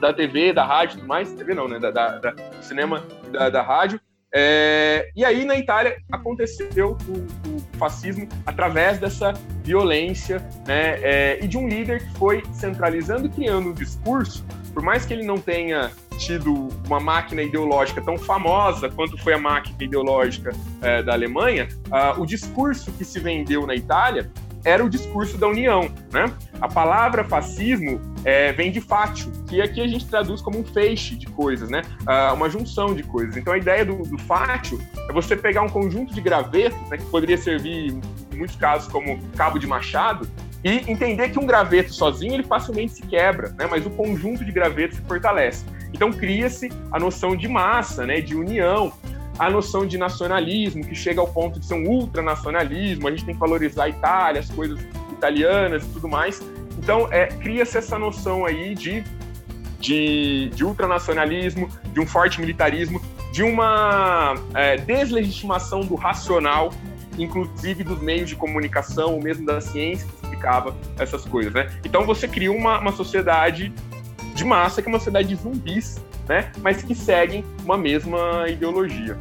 da TV, da rádio tudo mais. TV não, né? Da, da, da do cinema, da, da rádio. É, e aí na Itália aconteceu o, o, fascismo através dessa violência né, é, e de um líder que foi centralizando e criando um discurso por mais que ele não tenha tido uma máquina ideológica tão famosa quanto foi a máquina ideológica é, da Alemanha, uh, o discurso que se vendeu na Itália era o discurso da união, né? A palavra fascismo é, vem de fátio, que aqui a gente traduz como um feixe de coisas, né? Uh, uma junção de coisas. Então a ideia do, do fátio é você pegar um conjunto de gravetos, né, que poderia servir em muitos casos como cabo de machado, e entender que um graveto sozinho ele facilmente se quebra, né? mas o conjunto de gravetos se fortalece. Então cria-se a noção de massa, né? de união, a noção de nacionalismo, que chega ao ponto de ser um ultranacionalismo, a gente tem que valorizar a Itália, as coisas italianas e tudo mais. Então é, cria-se essa noção aí de, de, de ultranacionalismo, de um forte militarismo, de uma é, deslegitimação do racional inclusive dos meios de comunicação, ou mesmo da ciência que explicava essas coisas, né? Então você cria uma, uma sociedade de massa, que é uma sociedade de zumbis, né? Mas que seguem uma mesma ideologia.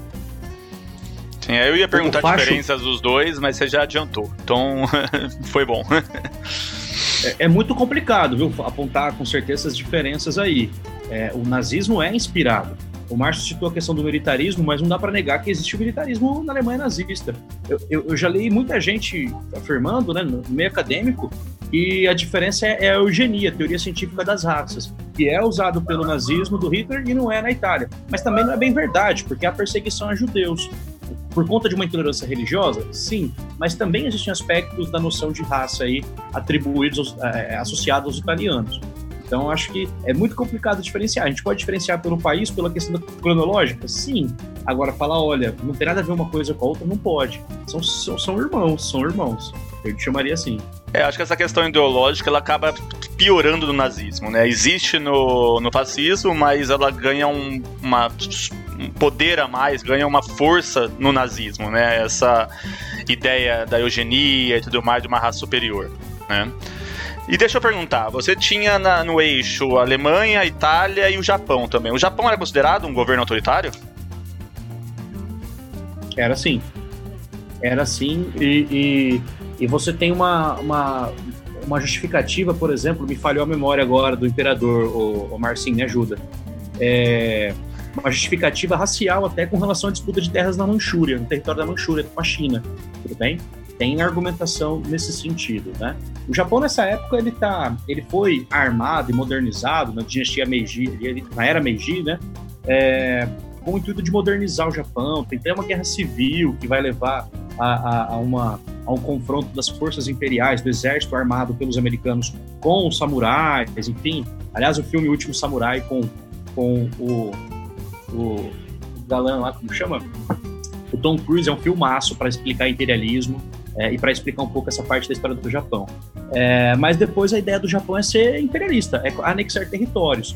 Sim, eu ia perguntar facho... diferenças dos dois, mas você já adiantou. Então, foi bom. é, é, muito complicado, viu? Apontar com certeza as diferenças aí. É, o nazismo é inspirado o Márcio citou a questão do militarismo, mas não dá para negar que existe o militarismo na Alemanha nazista. Eu, eu, eu, já li muita gente afirmando, né, no meio acadêmico, que a diferença é, é a eugenia, a teoria científica das raças, que é usado pelo nazismo do Hitler e não é na Itália. Mas também não é bem verdade, porque há perseguição a judeus. por conta de uma intolerância religiosa? Sim, mas também existem aspectos da noção de raça aí atribuídos, é, associados aos italianos. Então, acho que é muito complicado diferenciar. A gente pode diferenciar pelo país, pela questão cronológica? Sim. Agora, falar, olha, não tem nada a ver uma coisa com a outra, não pode. São, são, são irmãos, são irmãos. Eu chamaria assim. É, acho que essa questão ideológica ela acaba piorando no nazismo, né? Existe no, no fascismo, mas ela ganha um, uma, um poder a mais, ganha uma força no nazismo, né? Essa ideia da eugenia e tudo mais de uma raça superior, né? E deixa eu perguntar, você tinha na, no eixo a Alemanha, a Itália e o Japão também. O Japão era considerado um governo autoritário? Era sim. Era sim, e, e, e você tem uma, uma, uma, justificativa, por exemplo, me falhou a memória agora do imperador, o, o Marcinho, me ajuda. É, uma justificativa racial até com relação à disputa de terras na Manchúria, no território da Manchúria, com a China, tudo bem? Tem argumentação nesse sentido, né? O Japão nessa época ele tá, ele foi armado e modernizado na dinastia Meiji, ele, na era Meiji, né? É, com o intuito de modernizar o Japão, tem até uma guerra civil que vai levar a, a, a, uma, a um confronto das forças imperiais, do exército armado pelos americanos com os samurais, enfim. Aliás, o filme Último Samurai com, com o, o, galã lá, como chama? O Tom Cruise é um filmaço para explicar imperialismo é, e para explicar um pouco essa parte da história do Japão. É, mas depois a ideia do Japão é ser imperialista, é anexar territórios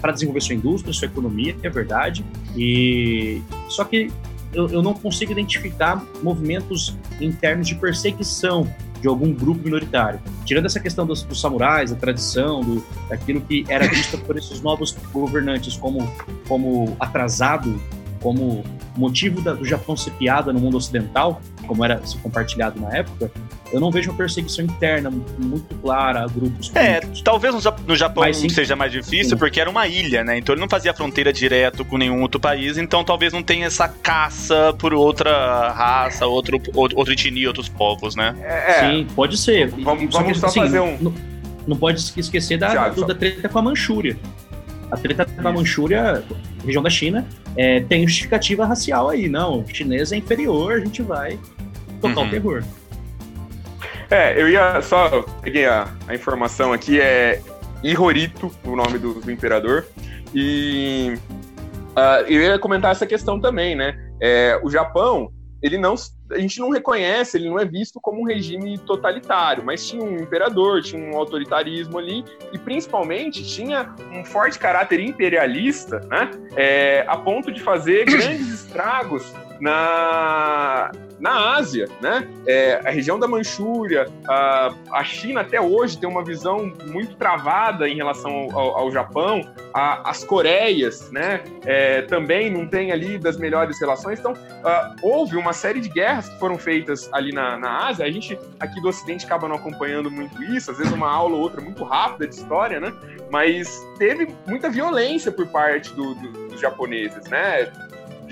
para desenvolver sua indústria, sua economia, é verdade. E só que eu, eu não consigo identificar movimentos em termos de perseguição de algum grupo minoritário. Tirando essa questão dos, dos samurais, da tradição, do, daquilo que era visto por esses novos governantes como, como atrasado, como motivo da, do Japão ser piada no mundo ocidental, como era se compartilhado na época, eu não vejo uma perseguição interna muito clara a grupos É, talvez no Japão Mas, sim, seja mais difícil, sim. porque era uma ilha, né? Então ele não fazia fronteira direto com nenhum outro país, então talvez não tenha essa caça por outra raça, outro, outro etnia, outros povos, né? É, sim, pode ser. Vamos, vamos só assim, fazer um... Não, não pode esquecer da, Thiago, da treta com a Manchúria. A treta com a Manchúria, região da China, é, tem justificativa racial aí. Não, o chinês é inferior, a gente vai tocar uhum. o terror. É, eu ia só. Peguei a, a informação aqui, é Ihorito, o nome do, do imperador. E uh, eu ia comentar essa questão também, né? É, o Japão, ele não a gente não reconhece, ele não é visto como um regime totalitário, mas tinha um imperador, tinha um autoritarismo ali, e principalmente tinha um forte caráter imperialista, né? É, a ponto de fazer grandes estragos na, na Ásia, né? É, a região da Manchúria, a, a, China até hoje tem uma visão muito travada em relação ao, ao Japão, a, as Coreias, né? É, também não tem ali das melhores relações. Então, uh, houve uma série de guerras que foram feitas ali na, na Ásia. A gente aqui do Ocidente acaba não acompanhando muito isso, às vezes uma aula ou outra muito rápida de história, né? Mas teve muita violência por parte do, do, dos japoneses, né?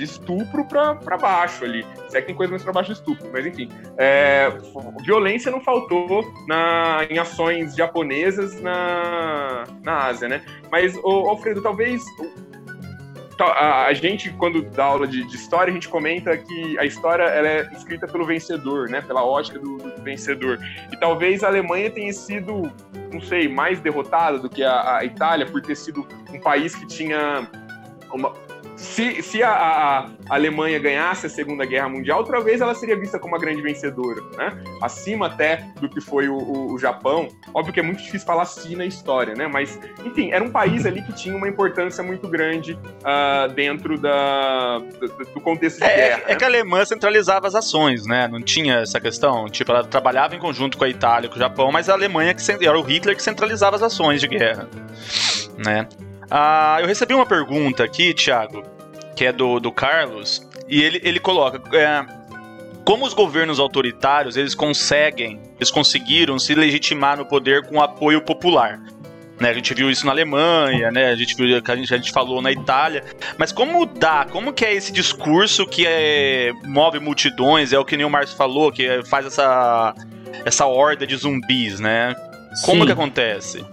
De estupro para baixo ali. Se é que tem coisa mais para baixo de estupro, mas enfim. É, violência não faltou na, em ações japonesas na, na Ásia, né? Mas, ô, Alfredo, talvez a, gente, quando dá aula de, de, história, a gente comenta que a história ela é escrita pelo vencedor, né? Pela ótica do, do, vencedor. E talvez a Alemanha tenha sido, não sei, mais derrotada do que a, a Itália por ter sido um país que tinha uma, se, se a, a, Alemanha ganhasse a Segunda Guerra Mundial, talvez ela seria vista como uma grande vencedora, né? Acima até do que foi o, o, o Japão. Óbvio que é muito difícil falar assim na história, né? Mas, enfim, era um país ali que tinha uma importância muito grande uh, dentro da, do, do contexto de é, guerra. É né? que a Alemanha centralizava as ações, né? Não tinha essa questão. Tipo, ela trabalhava em conjunto com a Itália, com o Japão, mas a Alemanha que era o Hitler que centralizava as ações de guerra, né? Ah, eu recebi uma pergunta aqui, Thiago, que é do, do Carlos, e ele, ele coloca. É, como os governos autoritários eles conseguem, eles conseguiram se legitimar no poder com apoio popular. Né, a gente viu isso na Alemanha, né, a gente viu a gente, a gente falou na Itália, mas como dá, como que é esse discurso que é, move multidões, é o que nem o Márcio falou, que faz essa, essa horda de zumbis, né? Como Sim. que acontece?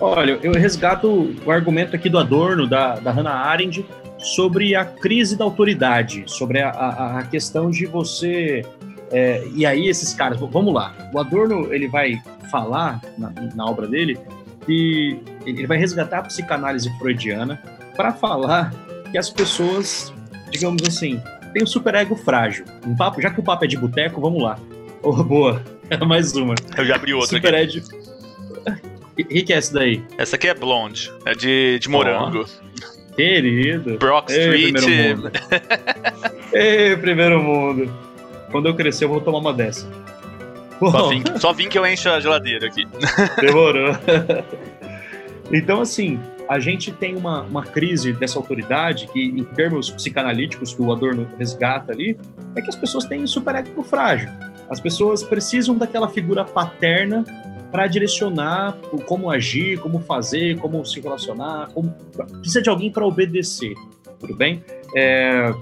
Olha, eu resgato o argumento aqui do Adorno, da, da Hannah Arendt, sobre a crise da autoridade, sobre a, a, a questão de você. É, e aí, esses caras, vamos lá. O Adorno ele vai falar na, na obra dele que ele vai resgatar a psicanálise freudiana para falar que as pessoas, digamos assim, têm um superego frágil. Um papo, já que o papo é de boteco, vamos lá. Oh, boa, mais uma. Eu já abri outra Super aqui. O que, que é essa daí? Essa aqui é Blonde, é de, de morango. Oh, querido. Brock Street. Ei, primeiro mundo. Ei, primeiro mundo. Quando eu crescer, eu vou tomar uma dessa. Só vim, só vim que eu encho a geladeira aqui. Demorou. então, assim, a gente tem uma, uma crise dessa autoridade que, em termos psicanalíticos, que o Adorno resgata ali, é que as pessoas têm super ego frágil. As pessoas precisam daquela figura paterna para direcionar como agir, como fazer, como se relacionar, como... precisa de alguém para obedecer, tudo bem? É,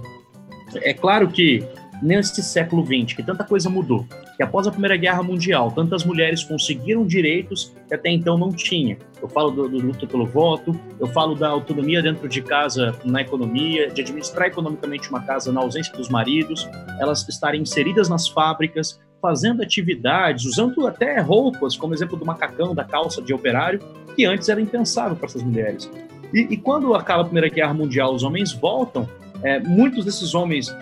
é claro que nesse século XX, que tanta coisa mudou, que após a Primeira Guerra Mundial, tantas mulheres conseguiram direitos que até então não tinha. Eu falo do, do luta pelo voto, eu falo da autonomia dentro de casa na economia, de administrar economicamente uma casa na ausência dos maridos, elas estarem inseridas nas fábricas, fazendo atividades, usando até roupas, como exemplo do macacão, da calça de operário, que antes era impensável para essas mulheres. E, e, quando acaba a Primeira Guerra Mundial, os homens voltam, é, muitos desses homens,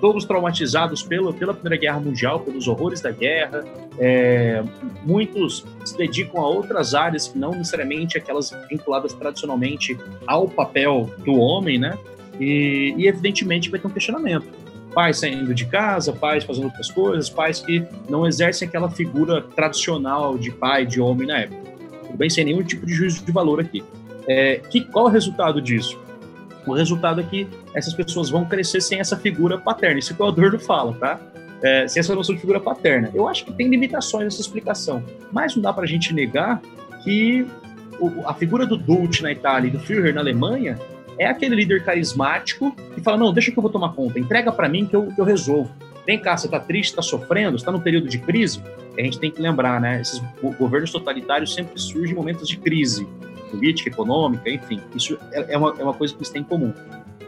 todos traumatizados pela, pela Primeira Guerra Mundial, pelos horrores da guerra, é, muitos se dedicam a outras áreas que não necessariamente aquelas vinculadas tradicionalmente ao papel do homem, né? E, e evidentemente vai ter um questionamento pais saindo de casa, pais fazendo outras coisas, pais que não exercem aquela figura tradicional de pai, de homem na época. Tudo bem, sem nenhum tipo de juízo de valor aqui. É, que, qual o resultado disso? O resultado é que essas pessoas vão crescer sem essa figura paterna. Isso que o Adorno fala, tá? É, sem essa noção de figura paterna. Eu acho que tem limitações nessa explicação, mas não dá para a gente negar que o, a figura do Dutch na Itália e do Führer na Alemanha é aquele líder carismático que fala: não, deixa que eu vou tomar conta, entrega para mim que eu, que eu resolvo. Vem cá, você está triste, está sofrendo, está num período de crise? A gente tem que lembrar, né? Esses governos totalitários sempre surgem em momentos de crise política, econômica, enfim. Isso é, é uma, é uma coisa que eles têm em comum.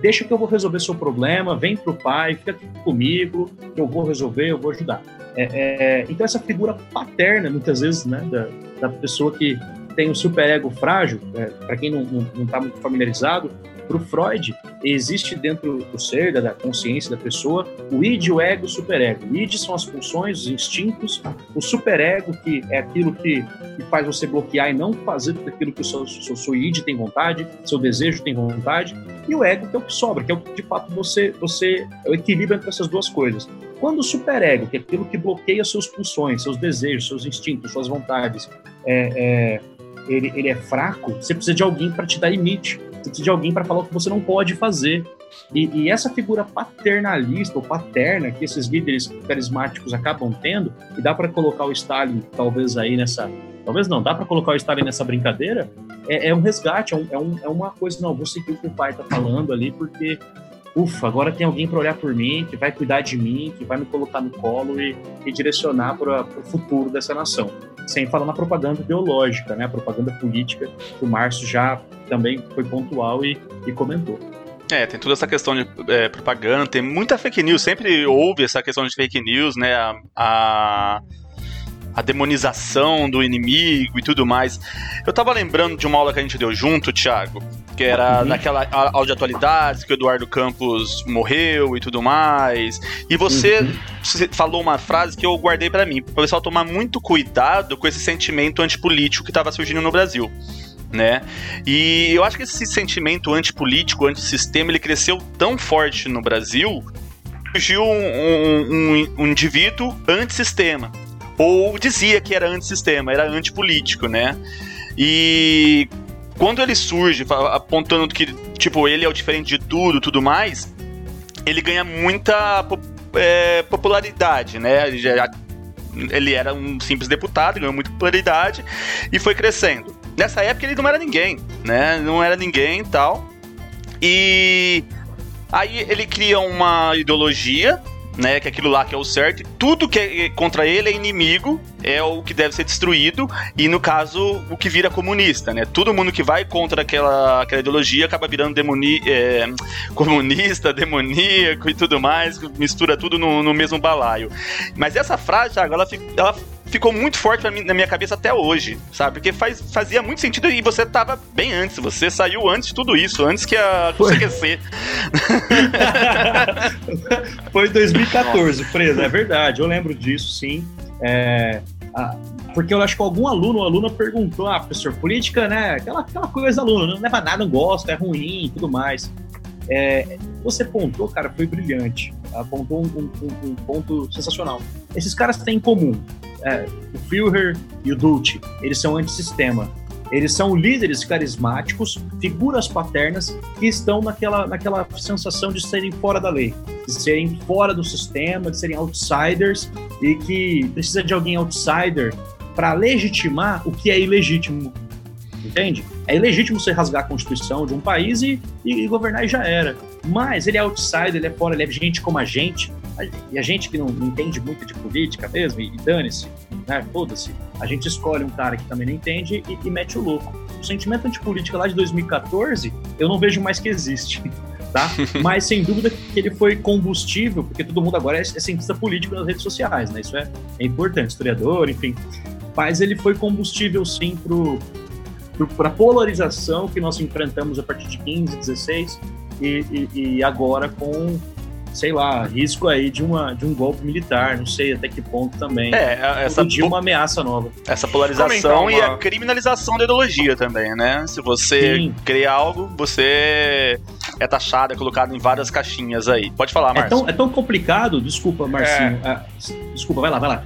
Deixa que eu vou resolver seu problema, vem para o pai, fica aqui comigo, eu vou resolver, eu vou ajudar. É, é, então, essa figura paterna, muitas vezes, né, da, da pessoa que tem um superego frágil, é, para quem não está muito familiarizado, para o Freud, existe dentro do ser, da, consciência da pessoa, o id, o ego, o superego. O id são as funções, os instintos, o superego, que é aquilo que, que faz você bloquear e não fazer aquilo que o seu, seu, seu id tem vontade, seu desejo tem vontade, e o ego, que é o que sobra, que é o que de fato você, você é o equilíbrio entre essas duas coisas. Quando o superego, que é aquilo que bloqueia seus pulsões, seus desejos, seus instintos, suas vontades, é, é, ele, ele é fraco, você precisa de alguém para te dar limite. Precisa de alguém para falar o que você não pode fazer. E, e, essa figura paternalista ou paterna que esses líderes carismáticos acabam tendo, e dá para colocar o Stalin talvez aí nessa. Talvez não, dá para colocar o Stalin nessa brincadeira, é, é um resgate, é, um, é, um, é, uma coisa, não, vou seguir o que o pai está falando ali, porque, ufa, agora tem alguém para olhar por mim, que vai cuidar de mim, que vai me colocar no colo e, e direcionar para o futuro dessa nação sem falar na propaganda ideológica, né? A propaganda política, que o Márcio já também foi pontual e, e comentou. É, tem toda essa questão de é, propaganda, tem muita fake news, sempre houve essa questão de fake news, né? A, a, a, demonização do inimigo e tudo mais. Eu tava lembrando de uma aula que a gente deu junto, Thiago, que era uhum. naquela aula de atualidades, que o Eduardo Campos morreu e tudo mais. E você, uhum. falou uma frase que eu guardei para mim, o pessoal tomar muito cuidado com esse sentimento antipolítico que estava surgindo no Brasil. Né? E eu acho que esse sentimento antipolítico, antissistema, ele cresceu tão forte no Brasil, surgiu um, um, um indivíduo antissistema. Ou dizia que era antissistema, era antipolítico, né? E quando ele surge apontando que, tipo, ele é o diferente de tudo, tudo mais, ele ganha muita é, popularidade, né? Ele, era um simples deputado, ganhou muita popularidade e foi crescendo. Nessa época ele não era ninguém, né? Não era ninguém e tal. E aí ele cria uma ideologia né, que aquilo lá que é o certo, tudo que é contra ele é inimigo, é o que deve ser destruído, e no caso, o que vira comunista, né? Todo mundo que vai contra aquela, aquela ideologia acaba virando demoni, é, comunista, demoníaco e tudo mais, mistura tudo no, no mesmo balaio. Mas essa frase, Thiago, ela, ela ficou muito forte mim, na minha cabeça até hoje, sabe? Porque faz, fazia muito sentido e você tava bem antes, você saiu antes de tudo isso, antes que a CQC. Foi 2014, preso, é verdade, eu lembro disso, sim. É, a, porque eu acho que algum aluno ou aluna perguntou, ah, professor, política, né? Aquela, aquela coisa aluno, não leva nada, não gosta, é ruim e tudo mais. É, você pontou, cara, foi brilhante. Apontou um, um, um, ponto sensacional. Esses caras têm em comum é, o Führer e o Dulce, eles são antissistema. Eles são líderes carismáticos, figuras paternas que estão naquela, naquela sensação de serem fora da lei, de serem fora do sistema, de serem outsiders e que precisa de alguém outsider para legitimar o que é ilegítimo. Entende? É ilegítimo você rasgar a constituição de um país e, e, e governar e já era. Mas ele é outsider, ele é fora, ele é gente como a gente, e a gente que não, entende muito de política mesmo, e, e dane-se, né, foda-se, a gente escolhe um cara que também não entende e, e mete o louco. O sentimento antipolítica lá de 2014, eu não vejo mais que existe. Tá? Mas sem dúvida que ele foi combustível, porque todo mundo agora é, é cientista político nas redes sociais, né? Isso é, é importante, historiador, enfim. Mas ele foi combustível sim para a polarização que nós enfrentamos a partir de 15, 16 e, e, e agora com sei lá, risco aí de, uma, de um golpe militar, não sei até que ponto também. É, essa de uma ameaça nova. Essa polarização uma... e a criminalização da ideologia também, né? Se você Sim. cria algo, você é taxado, é colocado em várias caixinhas aí. Pode falar, Marcio. É tão, é tão complicado, desculpa, Marcinho. É. Ah, desculpa, vai lá, vai lá.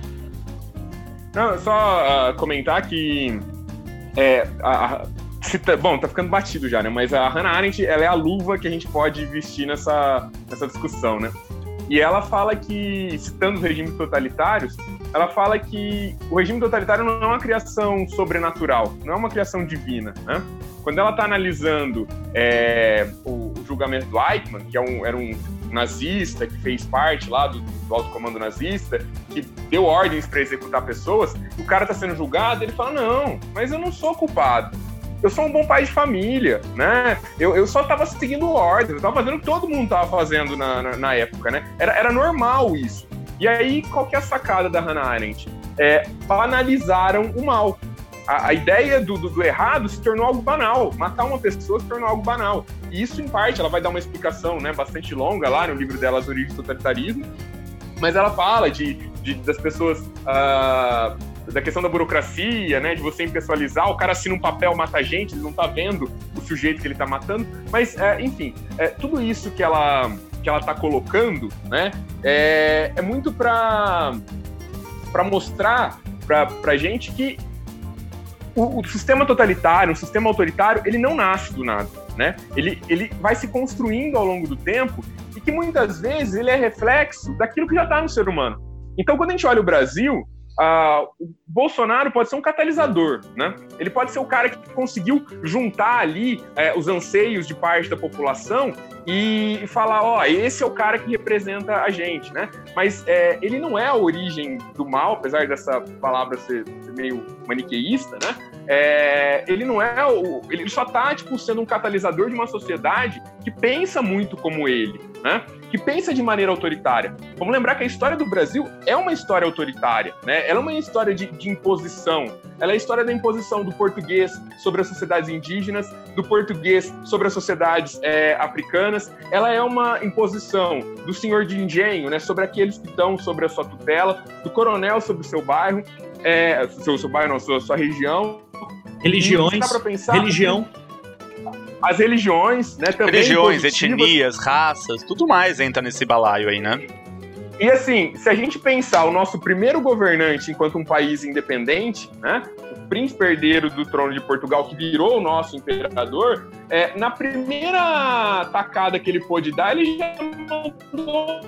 Não, só uh, comentar que é, a, Tá, bom, tá ficando batido já, né? Mas a Hannah Arendt, ela é a luva que a gente pode vestir nessa, nessa discussão, né? E ela fala que, citando os regimes totalitários, ela fala que o regime totalitário não é uma criação sobrenatural, não é uma criação divina, né? Quando ela está analisando é, o, o, julgamento do Eichmann, que é um, era um nazista que fez parte lá do, do alto comando nazista, que deu ordens para executar pessoas, o cara está sendo julgado, ele fala: não, mas eu não sou culpado eu sou um bom pai de família, né? Eu, eu só tava seguindo ordens, eu tava fazendo o que todo mundo tava fazendo na, na, na, época, né? Era, era normal isso. E aí, qual que é a sacada da Hannah Arendt? É, banalizaram o mal. A, a ideia do, do, do, errado se tornou algo banal. Matar uma pessoa se tornou algo banal. E isso, em parte, ela vai dar uma explicação né, bastante longa lá no livro dela, As Origens do Totalitarismo. Mas ela fala de, de das pessoas uh, da questão da burocracia, né, de você impessoalizar, o cara assina um papel, mata a gente, ele não tá vendo o sujeito que ele tá matando, mas, é, enfim, é, tudo isso que ela, que ela tá colocando, né, é, é muito para para mostrar para pra gente que o, o, sistema totalitário, o sistema autoritário, ele não nasce do nada, né? Ele, ele vai se construindo ao longo do tempo e que muitas vezes ele é reflexo daquilo que já está no ser humano. Então, quando a gente olha o Brasil, Uh, o Bolsonaro pode ser um catalisador, né? Ele pode ser o cara que conseguiu juntar ali é, os anseios de parte da população e falar, ó, esse é o cara que representa a gente, né? Mas é, ele não é a origem do mal, apesar dessa palavra ser, ser meio maniqueísta, né? É, ele não é o, ele só tá tipo sendo um catalisador de uma sociedade que pensa muito como ele, né? Que pensa de maneira autoritária. Vamos lembrar que a história do Brasil é uma história autoritária, né? Ela é uma história de, de imposição. Ela é a história da imposição do português sobre as sociedades indígenas, do português sobre as sociedades é, africanas. Ela é uma imposição do senhor de engenho, né? Sobre aqueles que estão sobre a sua tutela, do coronel sobre o seu bairro, é, seu, seu bairro, não, sua, sua região. Religiões. Pensar, religião as religiões, né? Também religiões, etnias, raças, tudo mais entra nesse balaio aí, né? E assim, se a gente pensar o nosso primeiro governante enquanto um país independente, né? Príncipe herdeiro do trono de Portugal, que virou o nosso imperador, é, na primeira tacada que ele pôde dar, ele já mandou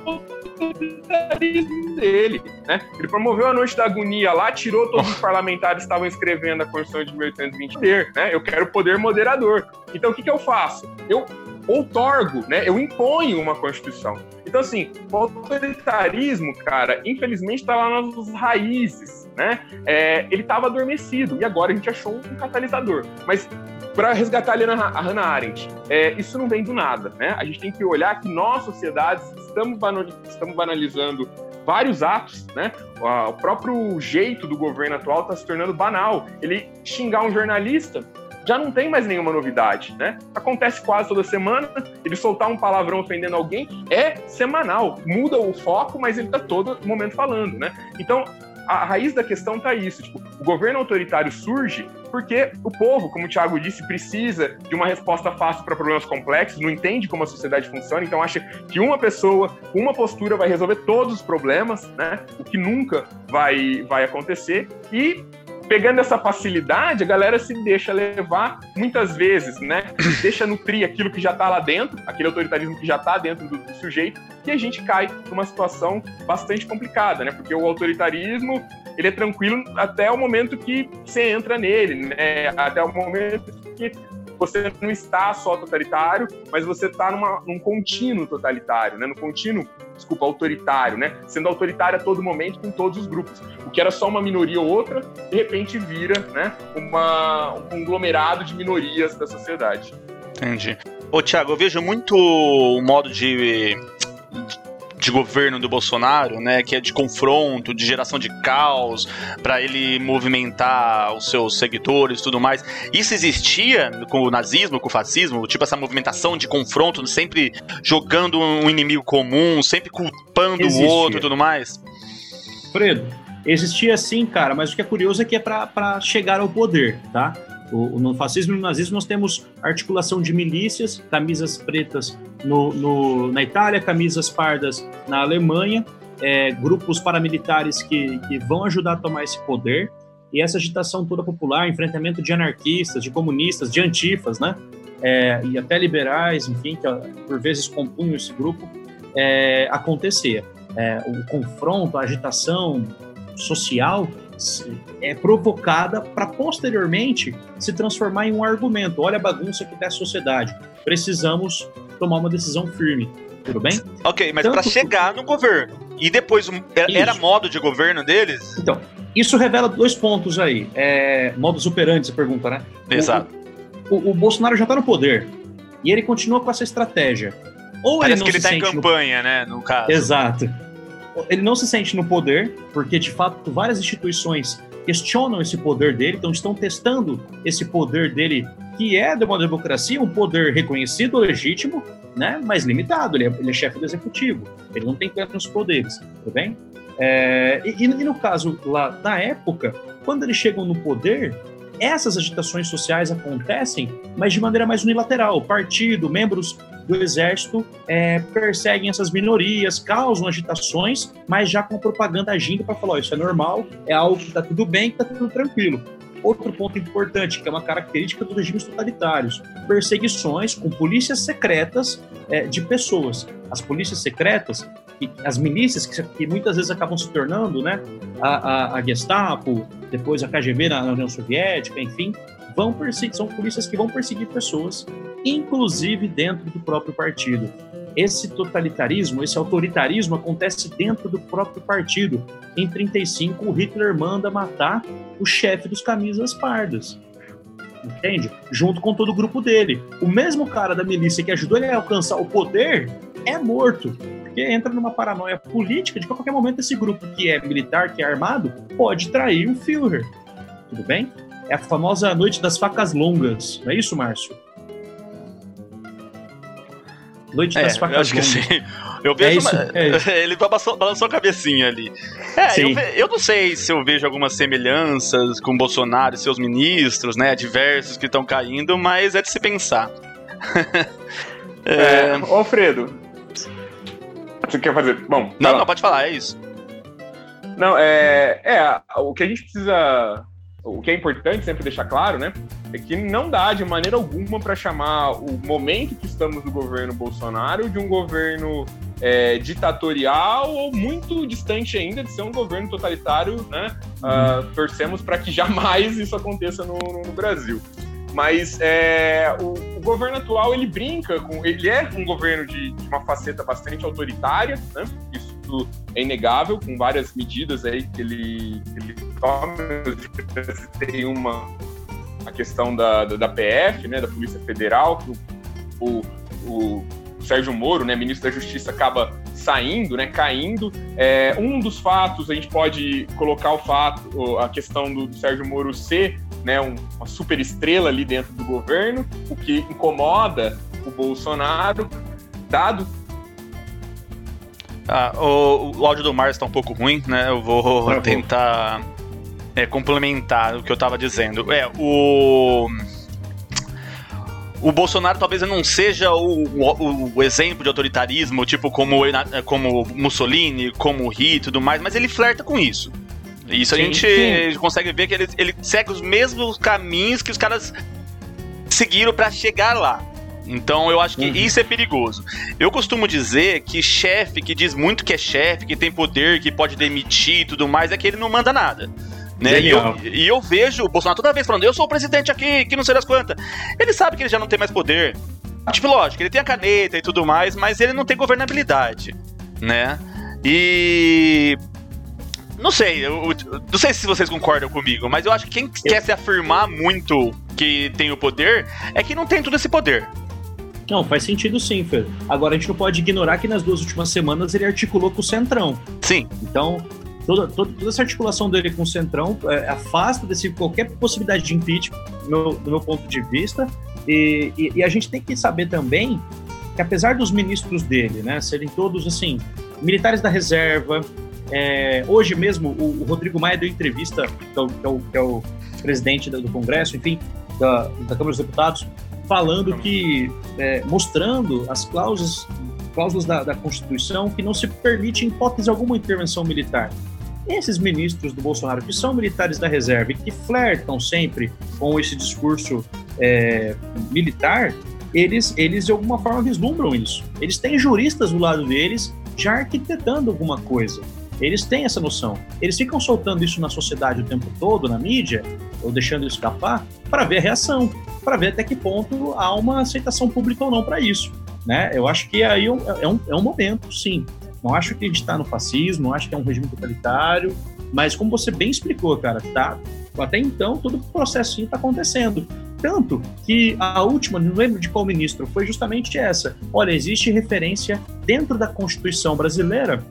dele, né? Ele promoveu a noite da agonia lá, tirou todos os parlamentares que estavam escrevendo a Constituição de 1820 né? Eu quero poder moderador. Então o que, que eu faço? Eu outorgo, né? Eu imponho uma Constituição. Então, assim, o autoritarismo, cara, infelizmente está lá nas raízes, né? É, ele estava adormecido e agora a gente achou um catalisador. Mas para resgatar a Hannah Arendt, é, isso não vem do nada, né? A gente tem que olhar que nós, sociedades, estamos, estamos banalizando vários atos, né? O próprio jeito do governo atual está se tornando banal. Ele xingar um jornalista já não tem mais nenhuma novidade, né? Acontece quase toda semana, ele soltar um palavrão ofendendo alguém é semanal, muda o foco, mas ele está todo momento falando, né? Então, a raiz da questão está isso. Tipo, o governo autoritário surge porque o povo, como o Thiago disse, precisa de uma resposta fácil para problemas complexos, não entende como a sociedade funciona, então acha que uma pessoa, uma postura, vai resolver todos os problemas, né? O que nunca vai, vai acontecer. E pegando essa facilidade, a galera se deixa levar muitas vezes, né? Deixa nutrir aquilo que já está lá dentro, aquele autoritarismo que já está dentro do, do, sujeito, e a gente cai numa situação bastante complicada, né? Porque o autoritarismo ele é tranquilo até o momento que você entra nele, né? Até o momento que você não está só totalitário, mas você está num contínuo totalitário, né? No contínuo desculpa, autoritário, né? Sendo autoritário a todo momento com todos os grupos. O que era só uma minoria ou outra, de repente vira, né, uma, um conglomerado de minorias da sociedade. Entendi. Ô, Tiago, eu vejo muito o modo de de governo do Bolsonaro, né, que é de confronto, de geração de caos, para ele movimentar os seus seguidores e tudo mais. Isso existia com o nazismo, com o fascismo, tipo essa movimentação de confronto, sempre jogando um inimigo comum, sempre culpando existia. o outro e tudo mais? Fredo, existia sim, cara, mas o que é curioso é que é para chegar ao poder, tá? O, no fascismo e no nazismo nós temos articulação de milícias, camisas pretas no, no, na Itália, camisas pardas na Alemanha, é, grupos paramilitares que, que vão ajudar a tomar esse poder, e essa agitação toda popular, enfrentamento de anarquistas, de comunistas, de antifas, né? É, e até liberais, enfim, que por vezes compunham esse grupo, é, acontecia. É, o confronto, a agitação social é provocada para posteriormente se transformar em um argumento. Olha a bagunça que está a sociedade. Precisamos tomar uma decisão firme. Tudo bem? Ok, mas para chegar no governo e depois era, era modo de governo deles? Então, isso revela dois pontos aí. É, modus operandi, você pergunta, né? Exato. O, o, o Bolsonaro já está no poder e ele continua com essa estratégia. Ou Parece ele não que ele está em campanha, no... né? No caso. Exato ele não se sente no poder, porque de fato várias instituições questionam esse poder dele, então estão testando esse poder dele, que é de uma democracia, um poder reconhecido, legítimo, né, mas limitado. Ele é, ele é chefe do executivo, ele não tem plenos poderes, tudo bem? É, e, e no caso lá, na época, quando eles chegam no poder, essas agitações sociais acontecem, mas de maneira mais unilateral. Partido, membros do exército é, perseguem essas minorias, causam agitações, mas já com propaganda agindo para falar: oh, isso é normal, é algo que está tudo bem, que está tudo tranquilo. Outro ponto importante, que é uma característica dos regimes totalitários: perseguições com polícias secretas é, de pessoas. As polícias secretas, as milícias, que, que, muitas vezes acabam se tornando né, a, a, a Gestapo, depois a KGB na, na União Soviética, enfim, vão perseguir, são polícias que vão perseguir pessoas, inclusive dentro do próprio partido. Esse totalitarismo, esse autoritarismo acontece dentro do próprio partido. Em 35, o Hitler manda matar o chefe dos camisas pardas. Entende? Junto com todo o grupo dele. O mesmo cara da milícia que ajudou ele a alcançar o poder é morto. Porque entra numa paranoia política de que a qualquer momento esse grupo que é militar, que é armado, pode trair o Führer. Tudo bem? É a famosa noite das facas longas, não é isso, Márcio? Noite é, das facas eu acho longas. Que sim. Eu vejo. É isso, uma... é isso. Ele balançou, balançou a cabecinha ali. É, eu, eu, não sei se eu vejo algumas semelhanças com Bolsonaro e seus ministros, né? Diversos que estão caindo, mas é de se pensar. é... é... Alfredo. Você quer fazer? Bom. Não, não, pode falar, é isso. Não, é. É, o que a gente precisa o que é importante sempre deixar claro, né, é que não dá de maneira alguma para chamar o momento que estamos no governo Bolsonaro de um governo é, ditatorial ou muito distante ainda de ser um governo totalitário, né? Uhum. Uh, torcemos para que jamais isso aconteça no, no Brasil. Mas é, o, o, governo atual ele brinca com. Ele é um governo de, de uma faceta bastante autoritária, né? Isso é inegável, com várias medidas aí que ele, ele toma. Tem uma a questão da, da, da, PF, né, da Polícia Federal, que o, o, o Sérgio Moro, né, ministro da Justiça, acaba saindo, né, caindo. É, um dos fatos, a gente pode colocar o fato, a questão do, do Sérgio Moro ser né, um, uma super estrela ali dentro do governo, o que incomoda o Bolsonaro, dado ah, o, o, áudio do Mars está um pouco ruim, né? Eu vou tá tentar é, complementar o que eu estava dizendo. É, o. O Bolsonaro talvez não seja o, o, o, exemplo de autoritarismo, tipo como, como Mussolini, como Hitler e tudo mais, mas ele flerta com isso. Isso sim, a gente sim. consegue ver que ele, ele segue os mesmos caminhos que os caras seguiram para chegar lá. Então eu acho que uhum. isso é perigoso. Eu costumo dizer que chefe que diz muito que é chefe, que tem poder, que pode demitir e tudo mais, é que ele não manda nada. Né? E eu, e eu, vejo o Bolsonaro toda vez falando, eu sou o presidente aqui, que não sei das quantas. Ele sabe que ele já não tem mais poder. Tipo, lógico, ele tem a caneta e tudo mais, mas ele não tem governabilidade, né? E não sei, eu, eu, não sei se vocês concordam comigo, mas eu acho que quem quer se afirmar muito que tem o poder é que não tem todo esse poder. Não, faz sentido sim, Fer. Agora a gente não pode ignorar que nas duas últimas semanas ele articulou com o Centrão. Sim. Então, toda, toda, toda essa articulação dele com o Centrão é, afasta desse qualquer possibilidade de impeachment, do meu, do meu ponto de vista. E, e, e, a gente tem que saber também que apesar dos ministros dele, né, serem todos assim, militares da reserva, é, hoje mesmo o, o, Rodrigo Maia deu entrevista, que é o, que é o, que é o presidente do Congresso, enfim, da, da Câmara dos Deputados, falando que, é, mostrando as cláusulas, cláusulas da, da, Constituição que não se permite, em hipótese alguma, intervenção militar. Esses ministros do Bolsonaro, que são militares da reserva e que flertam sempre com esse discurso é, militar, eles, eles de alguma forma vislumbram isso. Eles têm juristas do lado deles já arquitetando alguma coisa. Eles têm essa noção. Eles ficam soltando isso na sociedade o tempo todo, na mídia, ou deixando ele escapar, para ver a reação, para ver até que ponto há uma aceitação pública ou não para isso. Né? Eu acho que aí é um, é um momento, sim. Não acho que a gente está no fascismo, não acho que é um regime totalitário, mas como você bem explicou, cara, tá, até então todo o processo está acontecendo. Tanto que a última, não lembro de qual ministro, foi justamente essa. Olha, existe referência dentro da Constituição brasileira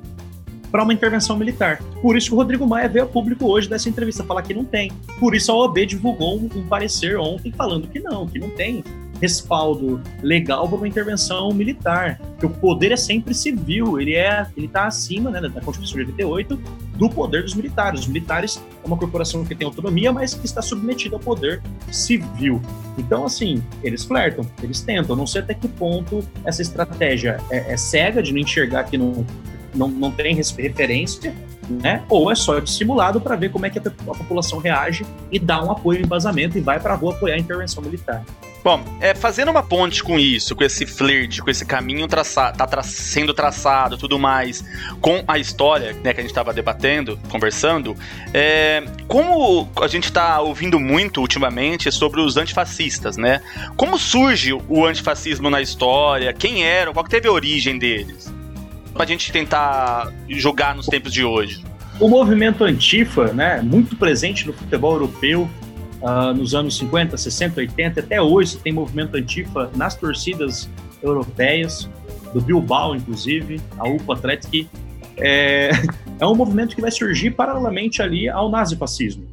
para uma intervenção militar. Por isso que o Rodrigo Maia veio a público hoje dessa entrevista falar que não tem. Por isso a OAB divulgou um, um parecer ontem falando que não, que não tem respaldo legal para uma intervenção militar, que o poder é sempre civil, ele é, ele está acima, né, da Constituição de 88, do poder dos militares. Os militares é uma corporação que tem autonomia, mas que está submetida ao poder civil. Então, assim, eles flertam, eles tentam. Não sei até que ponto essa estratégia é, é cega de não enxergar que não não, não tem referência, né? Ou é só dissimulado para ver como é que a, população reage e dá um apoio, um embasamento e vai para a rua apoiar a intervenção militar. Bom, é, fazendo uma ponte com isso, com esse flerte, com esse caminho traçado, tá tra sendo traçado, tudo mais, com a história né, que a gente estava debatendo, conversando, é, como a gente está ouvindo muito ultimamente sobre os antifascistas, né? Como surge o antifascismo na história? Quem eram? Qual que teve a origem deles? pra gente tentar jogar nos tempos de hoje? O movimento antifa, né, muito presente no futebol europeu, uh, nos anos 50, 60, 80, até hoje tem movimento antifa nas torcidas europeias, do Bilbao, inclusive, a UPA Atlético, é, é um movimento que vai surgir paralelamente ali ao nazifascismo.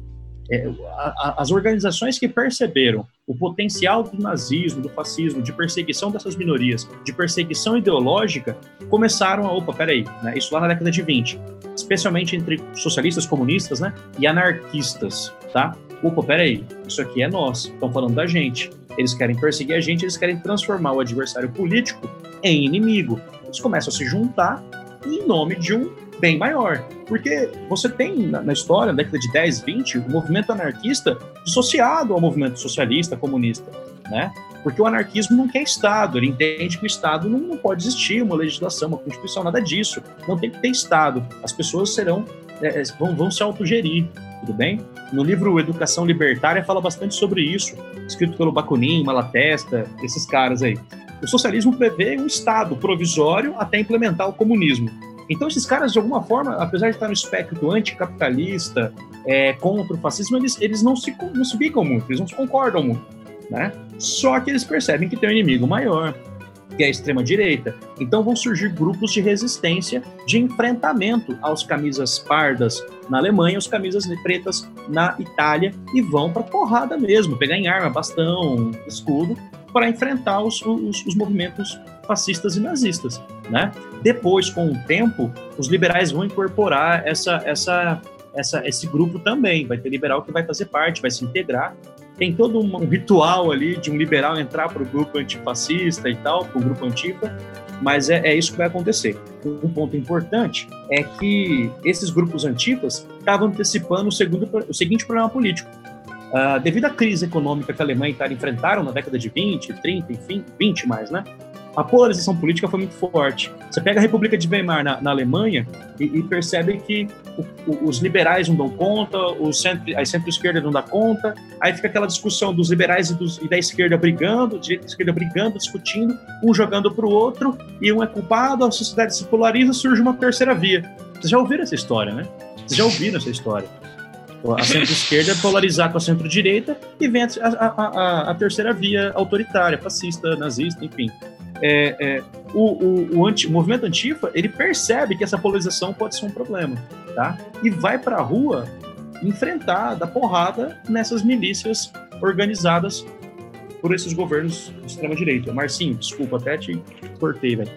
É, a, a, as organizações que perceberam o potencial do nazismo, do fascismo, de perseguição dessas minorias, de perseguição ideológica, começaram a, opa, peraí, né, isso lá na década de 20, especialmente entre socialistas, comunistas, né, e anarquistas, tá? Opa, peraí, isso aqui é nós, estão falando da gente. Eles querem perseguir a gente, eles querem transformar o adversário político em inimigo. Eles começam a se juntar em nome de um bem maior. Porque você tem na, história, na década de 10, 20, o movimento anarquista dissociado ao movimento socialista, comunista, né? Porque o anarquismo não quer Estado, ele entende que o Estado não, não pode existir, uma legislação, uma constituição, nada disso. Não tem que ter Estado. As pessoas serão, é, é vão, vão se autogerir. tudo bem? No livro Educação Libertária fala bastante sobre isso, escrito pelo Bakunin, Malatesta, esses caras aí. O socialismo prevê um Estado provisório até implementar o comunismo. Então, esses caras, de alguma forma, apesar de estar no espectro anticapitalista, é, contra o fascismo, eles, eles não, se, não se bicam muito, eles não se concordam muito. Né? Só que eles percebem que tem um inimigo maior, que é a extrema-direita. Então vão surgir grupos de resistência, de enfrentamento aos camisas pardas na Alemanha, os camisas pretas na Itália, e vão para porrada mesmo, pegar em arma, bastão, escudo, para enfrentar os, os, os movimentos fascistas e nazistas, né? Depois, com o tempo, os liberais vão incorporar essa, essa, essa, esse grupo também. Vai ter liberal que vai fazer parte, vai se integrar. Tem todo um ritual ali de um liberal entrar para o grupo antifascista e tal, para o grupo antifa, mas é, é, isso que vai acontecer. Um ponto importante é que esses grupos antifas estavam antecipando o, segundo, o seguinte problema político. Uh, devido à crise econômica que a Alemanha e a Itália enfrentaram na década de 20, 30, enfim, 20 mais, né? A polarização política foi muito forte. Você pega a República de Weimar na, na Alemanha e, e, percebe que o, o, os liberais não dão conta, o centro, a centro-esquerda não dá conta, aí fica aquela discussão dos liberais e, dos, e da esquerda brigando, direita e esquerda brigando, discutindo, um jogando para o outro, e um é culpado, a sociedade se polariza, surge uma terceira via. Vocês já ouviram essa história, né? Vocês já ouviram essa história. A centro-esquerda polarizar com a centro-direita e vem a, a, a, a terceira via autoritária, fascista, nazista, enfim é, é, o, o, o, anti, o, movimento antifa ele percebe que essa polarização pode ser um problema, tá? E vai para a rua enfrentar, dar porrada nessas milícias organizadas por esses governos de extrema direita. Marcinho, desculpa, até te cortei, velho.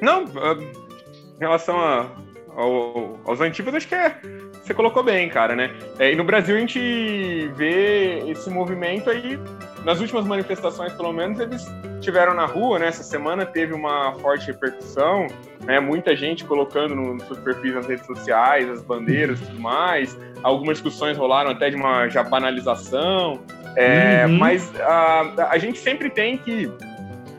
Não, em relação a, ao, aos antifas, acho que é, você colocou bem, cara, né? É, e no Brasil a gente vê esse movimento aí nas últimas manifestações, pelo menos, eles tiveram na rua, né? Essa semana teve uma forte repercussão, né? Muita gente colocando nos seus perfis nas redes sociais, as bandeiras e tudo mais. Algumas discussões rolaram até de uma já banalização. É, uhum. Mas a, a gente sempre tem que.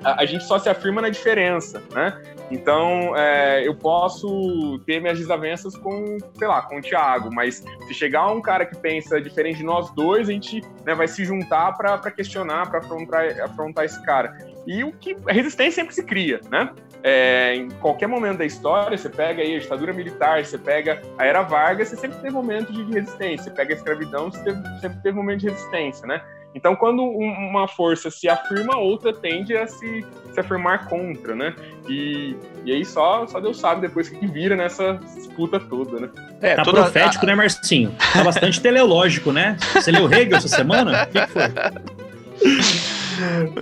A gente só se afirma na diferença, né? Então, é, eu posso ter minhas desavenças com, sei lá, com o Thiago, mas se chegar um cara que pensa diferente de nós dois, a gente né, vai se juntar para questionar, para afrontar, afrontar esse cara. E o que a resistência sempre se cria, né? É, em qualquer momento da história, você pega aí a ditadura militar, você pega a era Vargas, você sempre teve momentos de resistência. Você pega a escravidão, você teve, sempre teve momentos de resistência, né? Então, quando uma força se afirma, outra tende a se, se afirmar contra, né? E, e aí só, só Deus sabe depois que vira nessa disputa toda, né? É, tá toda... profético, né, Marcinho? Tá bastante teleológico, né? Você leu Hegel essa semana? O que, que foi?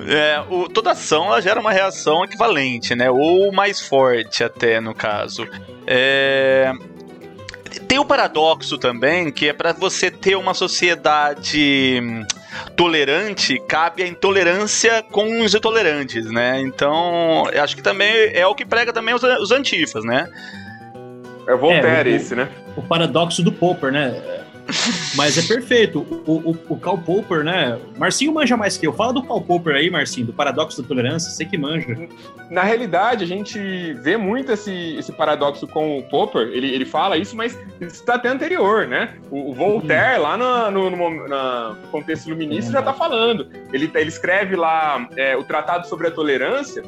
É, o, toda ação ela gera uma reação equivalente, né? Ou mais forte, até no caso. É, tem o paradoxo também, que é para você ter uma sociedade tolerante, cabe a intolerância com os intolerantes, né? Então, acho que também é o que prega também os, os antifas, né? É Voltaire é, o, esse, né? O paradoxo do Popper, né? Mas é perfeito. O, o, o Karl Popper, né? Marcinho manja mais que eu. Fala do Karl Popper aí, Marcinho, do paradoxo da tolerância, você que manja. Na realidade, a gente vê muito esse, esse paradoxo com o Popper, ele, ele fala isso, mas isso está até anterior, né? O, o Voltaire, lá no, no, no, no contexto iluminista, é, já está falando. Ele, ele escreve lá é, o Tratado sobre a Tolerância,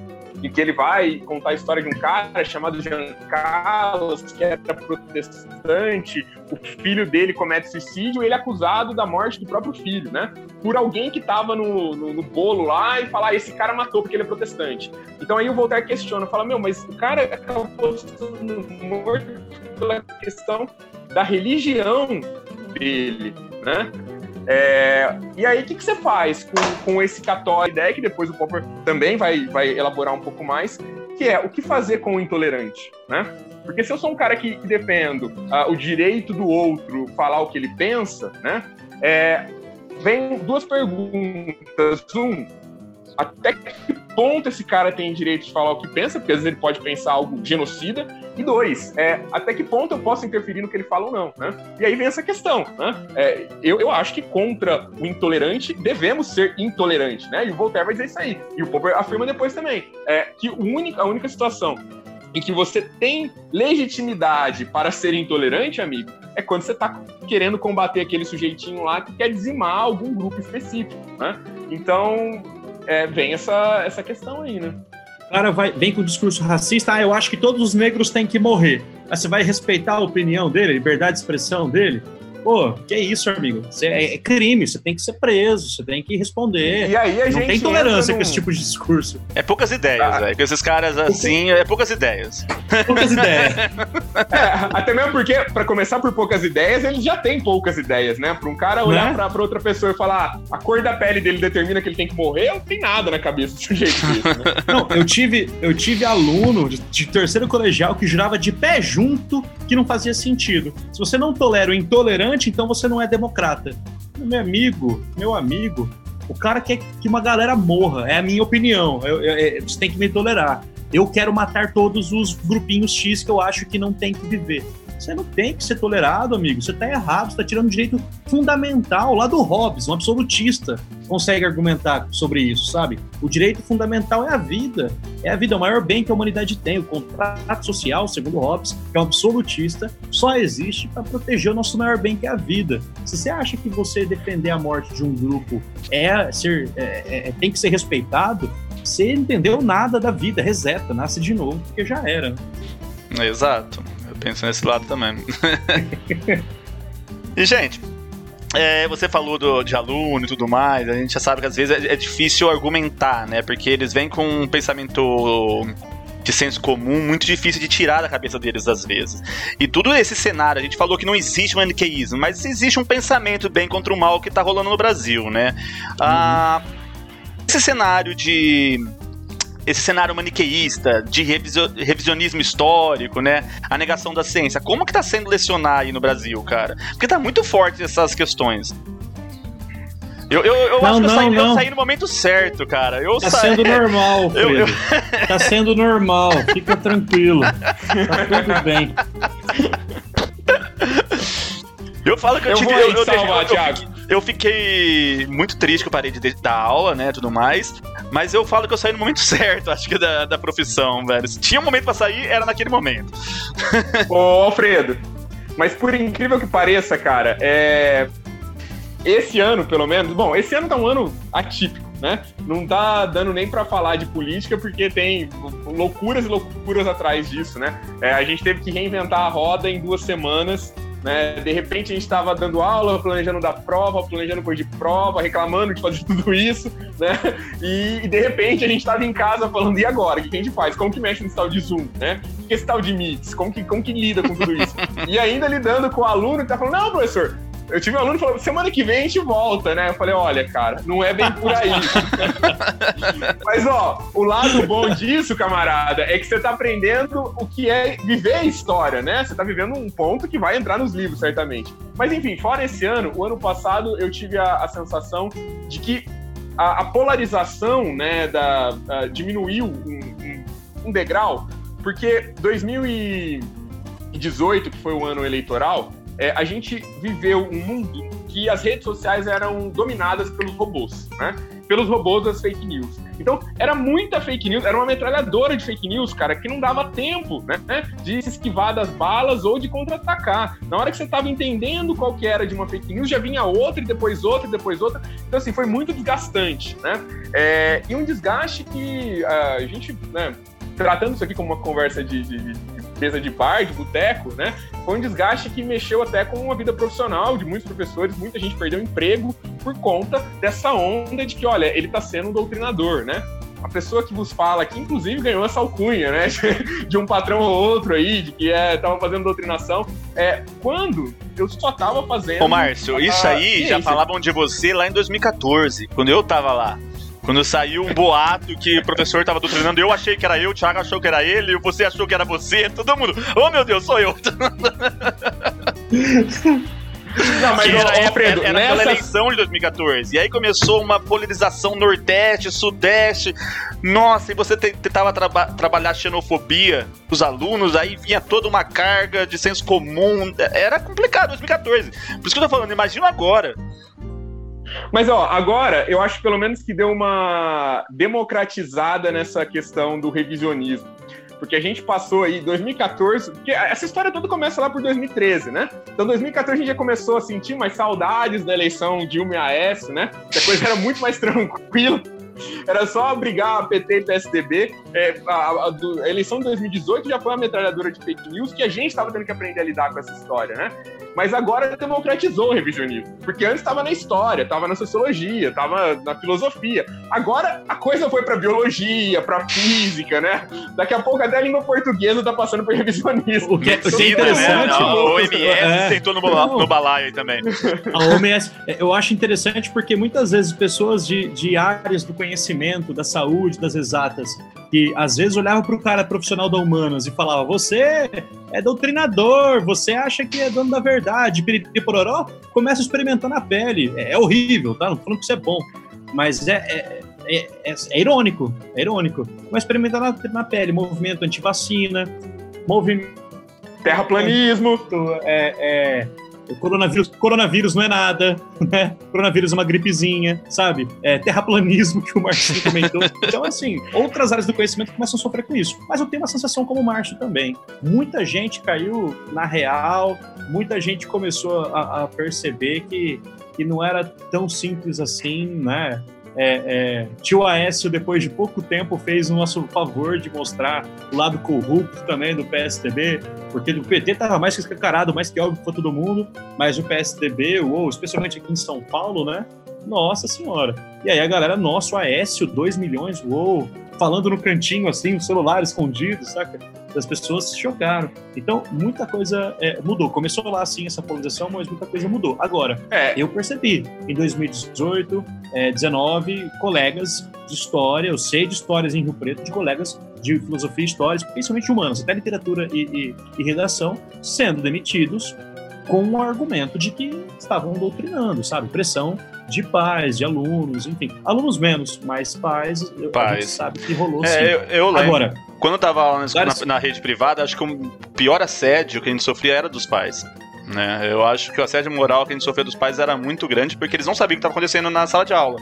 em que ele vai contar a história de um cara chamado Jean Carlos, que era protestante, o filho dele comete suicídio e ele é acusado da morte do próprio filho, né? Por alguém que estava no, no, no, bolo lá e falar, ah, esse cara matou porque ele é protestante. Então aí o Voltaire questiona, fala, meu, mas o cara acabou sendo morto pela questão da religião dele, né? É, e aí, o que, que você faz com, com esse católico, ideia que depois o Popper também vai, vai elaborar um pouco mais, que é o que fazer com o intolerante, né? Porque se eu sou um cara que, que defendo uh, o direito do outro falar o que ele pensa, né? É, vem duas perguntas. Um, até que ponto esse cara tem direito de falar o que pensa, porque às vezes ele pode pensar algo genocida. E dois, é, até que ponto eu posso interferir no que ele fala ou não, né? E aí vem essa questão, né? É, eu, eu acho que contra o intolerante devemos ser intolerantes, né? E o Voltaire vai dizer isso aí. E o Popper afirma depois também, é, que a única situação em que você tem legitimidade para ser intolerante, amigo, é quando você está querendo combater aquele sujeitinho lá que quer dizimar algum grupo específico, né? Então, é, vem essa, essa questão aí, né? O cara vai, vem com o discurso racista, ah, eu acho que todos os negros têm que morrer. Mas você vai respeitar a opinião dele, a liberdade de expressão dele? Pô, que é isso, amigo? Você é, é, crime, você tem que ser preso, você tem que responder. E aí a Não gente tem tolerância entra com esse tipo de discurso. É poucas ideias, Ah. velho. Com esses caras assim, é poucas ideias. Poucas ideias. É, até mesmo porque, pra começar por poucas ideias, ele já tem poucas ideias, né? Pra um cara olhar Né? pra, pra outra pessoa e falar "Ah, a cor da pele dele determina que ele tem que morrer, não tem nada na cabeça do sujeito desse, né? Não, eu tive, eu tive aluno de, de terceiro colegial que jurava de pé junto que não fazia sentido. Se você não tolera o intolerante, então você não é democrata. Meu amigo, meu amigo, o cara quer que uma galera morra, é a minha opinião. Eu- eu- é, você tem que me tolerar. Eu quero matar todos os grupinhos X que eu acho que não tem que viver. Você não tem que ser tolerado, amigo. Você tá errado, você tá tirando um direito fundamental lá do Hobbes, um absolutista, consegue argumentar sobre isso, sabe? O direito fundamental é a vida. É a vida, é o maior bem que a humanidade tem. O contrato social, segundo Hobbes, que é um absolutista, só existe para proteger o nosso maior bem, que é a vida. Se você acha que você defender a morte de um grupo é ser, é- é- tem que ser respeitado, você entendeu nada da vida, reseta, nasce de novo, porque já era. Exato. Eu penso nesse lado também. e, gente, é, você falou do- de aluno e tudo mais, a gente já sabe que às vezes é, é difícil argumentar, né? Porque eles vêm com um pensamento de senso comum muito difícil de tirar da cabeça deles às vezes. E tudo esse cenário, a gente falou que não existe um maniqueísmo, mas existe um pensamento bem contra o mal que tá rolando no Brasil, né? Ah, esse cenário de esse cenário maniqueísta, de revisio- revisionismo histórico, né? A negação da ciência. Como que tá sendo lecionar aí no Brasil, cara? Porque tá muito forte essas questões. Eu, eu, eu Não, acho que eu não, saí, eu saí no momento certo, cara. Eu Tá saí- sendo normal, Eu- eu-. Tá sendo normal, fica tranquilo. Tá tudo bem. Eu falo que eu, Eu tive. vou eu, eu, salvar, eu- Thiago. Eu fiquei muito triste que eu parei de dar aula, né? Tudo mais. Mas eu falo que eu saí no momento certo, acho que da, da profissão, velho. Se tinha um momento pra sair, era naquele momento. Ô, Alfredo, mas por incrível que pareça, cara, é... esse ano, pelo menos, bom, esse ano tá um ano atípico, né? Não tá dando nem pra falar de política, porque tem loucuras e loucuras atrás disso, né? É, a gente teve que reinventar a roda em duas semanas. Né? De repente a gente estava dando aula, planejando dar prova, planejando coisa de prova, reclamando de fazer tudo isso, né? E, e de repente a gente estava em casa falando, e agora? O que a gente faz? Como que mexe nesse tal de Zoom, né? O que é esse tal de Meets? Como que, como que lida com tudo isso? e ainda lidando com o aluno que tá falando, não, professor, eu tive um aluno que falou, semana que vem a gente volta, né? Eu falei, olha, cara, não é bem por aí. Mas, ó, o lado bom disso, camarada, é que você tá aprendendo o que é viver a história, né? Você tá vivendo um ponto que vai entrar nos livros, certamente. Mas, enfim, fora esse ano, o ano passado eu tive a, a sensação de que a, a polarização, né, da, a- diminuiu um, um- um degrau, porque 2018, que foi o ano eleitoral, é, a gente viveu um mundo que as redes sociais eram dominadas pelos robôs, né? Pelos robôs das fake news. Então, era muita fake news, era uma metralhadora de fake news, cara, que não dava tempo, né? De se esquivar das balas ou de contra-atacar. Na hora que você estava entendendo qual que era de uma fake news, já vinha outra, e depois outra, e depois outra. Então, assim, foi muito desgastante, né? É, e um desgaste que ah, a gente, né, tratando isso aqui como uma conversa de, de, de mesa de bar, de boteco, né? Foi um desgaste que mexeu até com a vida profissional de muitos professores, muita gente perdeu emprego por conta dessa onda de que, olha, ele está sendo um doutrinador, né? A pessoa que vos fala aqui, inclusive, ganhou essa alcunha, né? De um patrão ou outro aí, de que é, tava fazendo doutrinação. É, quando eu só tava fazendo. Ô, Márcio, isso a aí já falavam de você lá em 2014, quando eu tava lá. Quando saiu um boato que o professor tava doutrinando, eu achei que era eu, o Thiago achou que era ele, você achou que era você, todo mundo. Oh meu Deus, sou eu. Não, mas, era, ô, Alfredo, era aquela nessa eleição de 2014. E aí começou uma polarização Nordeste, Sudeste. Nossa, e você te- tentava traba- trabalhar xenofobia dos alunos, aí vinha toda uma carga de senso comum. Era complicado 2014. Por isso que eu tô falando, imagina agora. Mas ó, agora eu acho pelo menos que deu uma democratizada nessa questão do revisionismo. porque a gente passou aí 2014, porque essa história toda começa lá por 2013, né? Então 2014 a gente já começou a sentir mais saudades da eleição Dilma e AS, né? Que a coisa era muito mais tranquila. Era só brigar PT e PSDB. É, a, a, a, eleição de 2018 já foi uma metralhadora de fake news que a gente estava tendo que aprender a lidar com essa história, né? Mas agora democratizou o revisionismo. Porque antes estava na história, estava na sociologia, estava na filosofia. Agora a coisa foi para biologia, para física, né? Daqui a pouco até a língua portuguesa está passando por revisionismo. O que é, Sim, é interessante. Né? A OMS é. sentou no, no balaio aí também. A OMS, eu acho interessante porque muitas vezes pessoas de, de áreas do conhecimento, da saúde, das exatas, que às vezes olhava para o cara profissional da humanas e falava: Você é doutrinador, você acha que é dono da verdade, piriri pororó, começa a experimentar na pele. É, é, horrível, tá? Não falando que isso é bom, mas é, é, é, é, é irônico, é irônico. A experimentar na, na pele, movimento antivacina, movimento. Terraplanismo. É, é, o coronavírus, coronavírus não é nada, né? Coronavírus é uma gripezinha, sabe? É terraplanismo que o Márcio comentou. Então, assim, outras áreas do conhecimento começam a sofrer com isso. Mas eu tenho uma sensação como o Márcio também. Muita gente caiu na real, muita gente começou a, a perceber que, que não era tão simples assim, né? É, é, tio Aécio, depois de pouco tempo, fez o nosso favor de mostrar o lado corrupto também do PSDB, porque o PT estava mais que escancarado, mais que óbvio para todo mundo, mas o PSDB, ou especialmente aqui em São Paulo, né? Nossa senhora. E aí a galera, nosso Aécio, 2 milhões, uou, falando no cantinho assim, o celular escondido, saca? As pessoas se chocaram. Então, muita coisa é, mudou. Começou lá assim essa polarização, mas muita coisa mudou. Agora, é. eu percebi em 2018, é, 19, colegas de história, eu sei de histórias em Rio Preto, de colegas de filosofia e histórias, principalmente humanas, até literatura e, e, e redação, sendo demitidos com o argumento de que estavam doutrinando, sabe? Pressão de pais, de alunos, enfim. Alunos menos, mas pais, pais. sabe que rolou é, sim. Eu, eu lembro. Agora, quando eu tava na, na, na, rede privada, acho que o pior assédio que a gente sofria era dos pais. Né? Eu acho que o assédio moral que a gente sofreu dos pais era muito grande porque eles não sabiam o que estava acontecendo na sala de aula.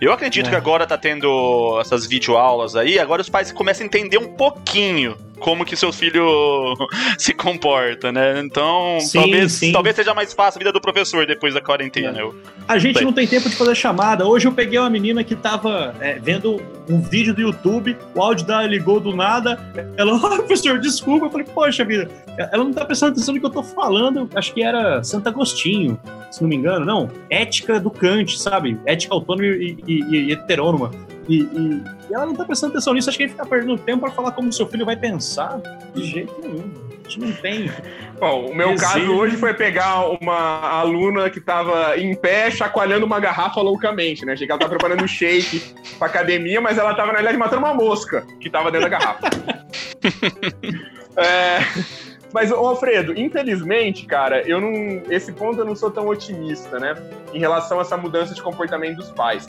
Eu acredito é. que agora tá tendo essas videoaulas aí, agora os pais começam a entender um pouquinho como que seu filho se comporta, né? Então, sim, talvez, sim. talvez seja mais fácil a vida do professor depois da quarentena. É. Eu... A gente não tem tempo de fazer chamada. Hoje eu peguei uma menina que tava é, vendo um vídeo do YouTube, o áudio dela ligou do nada. Ela, oh, professor, desculpa. Eu falei, poxa vida, ela não tá prestando atenção no que eu tô falando. Acho que era Santo Agostinho, se não me engano. Não, ética do Kant, sabe? Ética autônoma e, e, e heterônoma. E, e, e, ela não tá prestando atenção nisso. Acho que a gente fica perdendo tempo para falar como seu filho vai pensar. De jeito nenhum. A gente não tem. Bom, o meu desejo. caso hoje foi pegar uma aluna que tava em pé chacoalhando uma garrafa loucamente, né? Achei que ela tava preparando um shake pra academia, mas ela tava, na realidade, matando uma mosca que tava dentro da garrafa. é. Mas, ô Alfredo, infelizmente, cara, eu não. Esse ponto eu não sou tão otimista, né? Em relação a essa mudança de comportamento dos pais.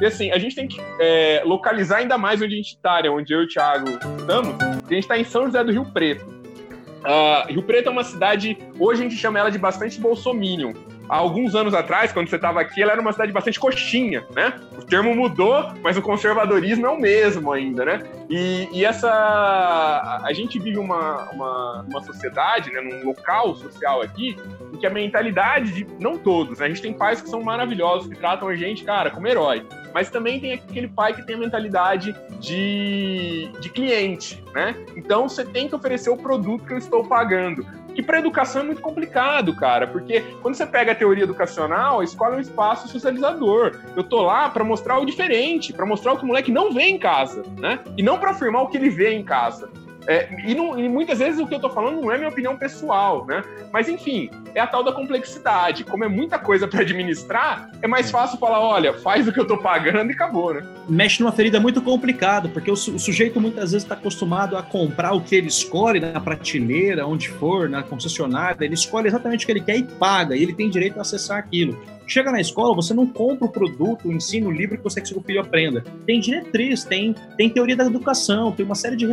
E assim, a gente tem que é, localizar ainda mais onde a gente está, né? onde eu e o Thiago estamos. A gente está em São José do Rio Preto. Uh, Rio Preto é uma cidade, hoje a gente chama ela de bastante bolsominion há alguns anos atrás, quando você estava aqui, ela era uma cidade bastante coxinha, né? O termo mudou, mas o conservadorismo é o mesmo ainda, né? E, e essa... A gente vive uma, uma, uma sociedade, né, num local social aqui, em que a mentalidade de... Não todos, né? A gente tem pais que são maravilhosos, que tratam a gente, cara, como herói. Mas também tem aquele pai que tem a mentalidade de, de cliente, né? Então você tem que oferecer o produto que eu estou pagando. Que para educação é muito complicado, cara, porque quando você pega a teoria educacional, a escola é um espaço socializador. Eu tô lá para mostrar o diferente, para mostrar o que o moleque não vê em casa, né? E não para afirmar o que ele vê em casa. É, e, não, e, muitas vezes o que eu tô falando não é minha opinião pessoal, né? Mas enfim, é a tal da complexidade. Como é muita coisa para administrar, é mais fácil falar, olha, faz o que eu tô pagando e acabou, né? Mexe numa ferida muito complicada, porque o, su o sujeito muitas vezes está acostumado a comprar o que ele escolhe na prateleira, onde for, na concessionária, ele escolhe exatamente o que ele quer e paga, e ele tem direito a acessar aquilo. Chega na escola, você não compra o produto, o ensino livre que você quer que seu filho aprenda. Tem diretriz, tem, tem teoria da educação, tem uma série de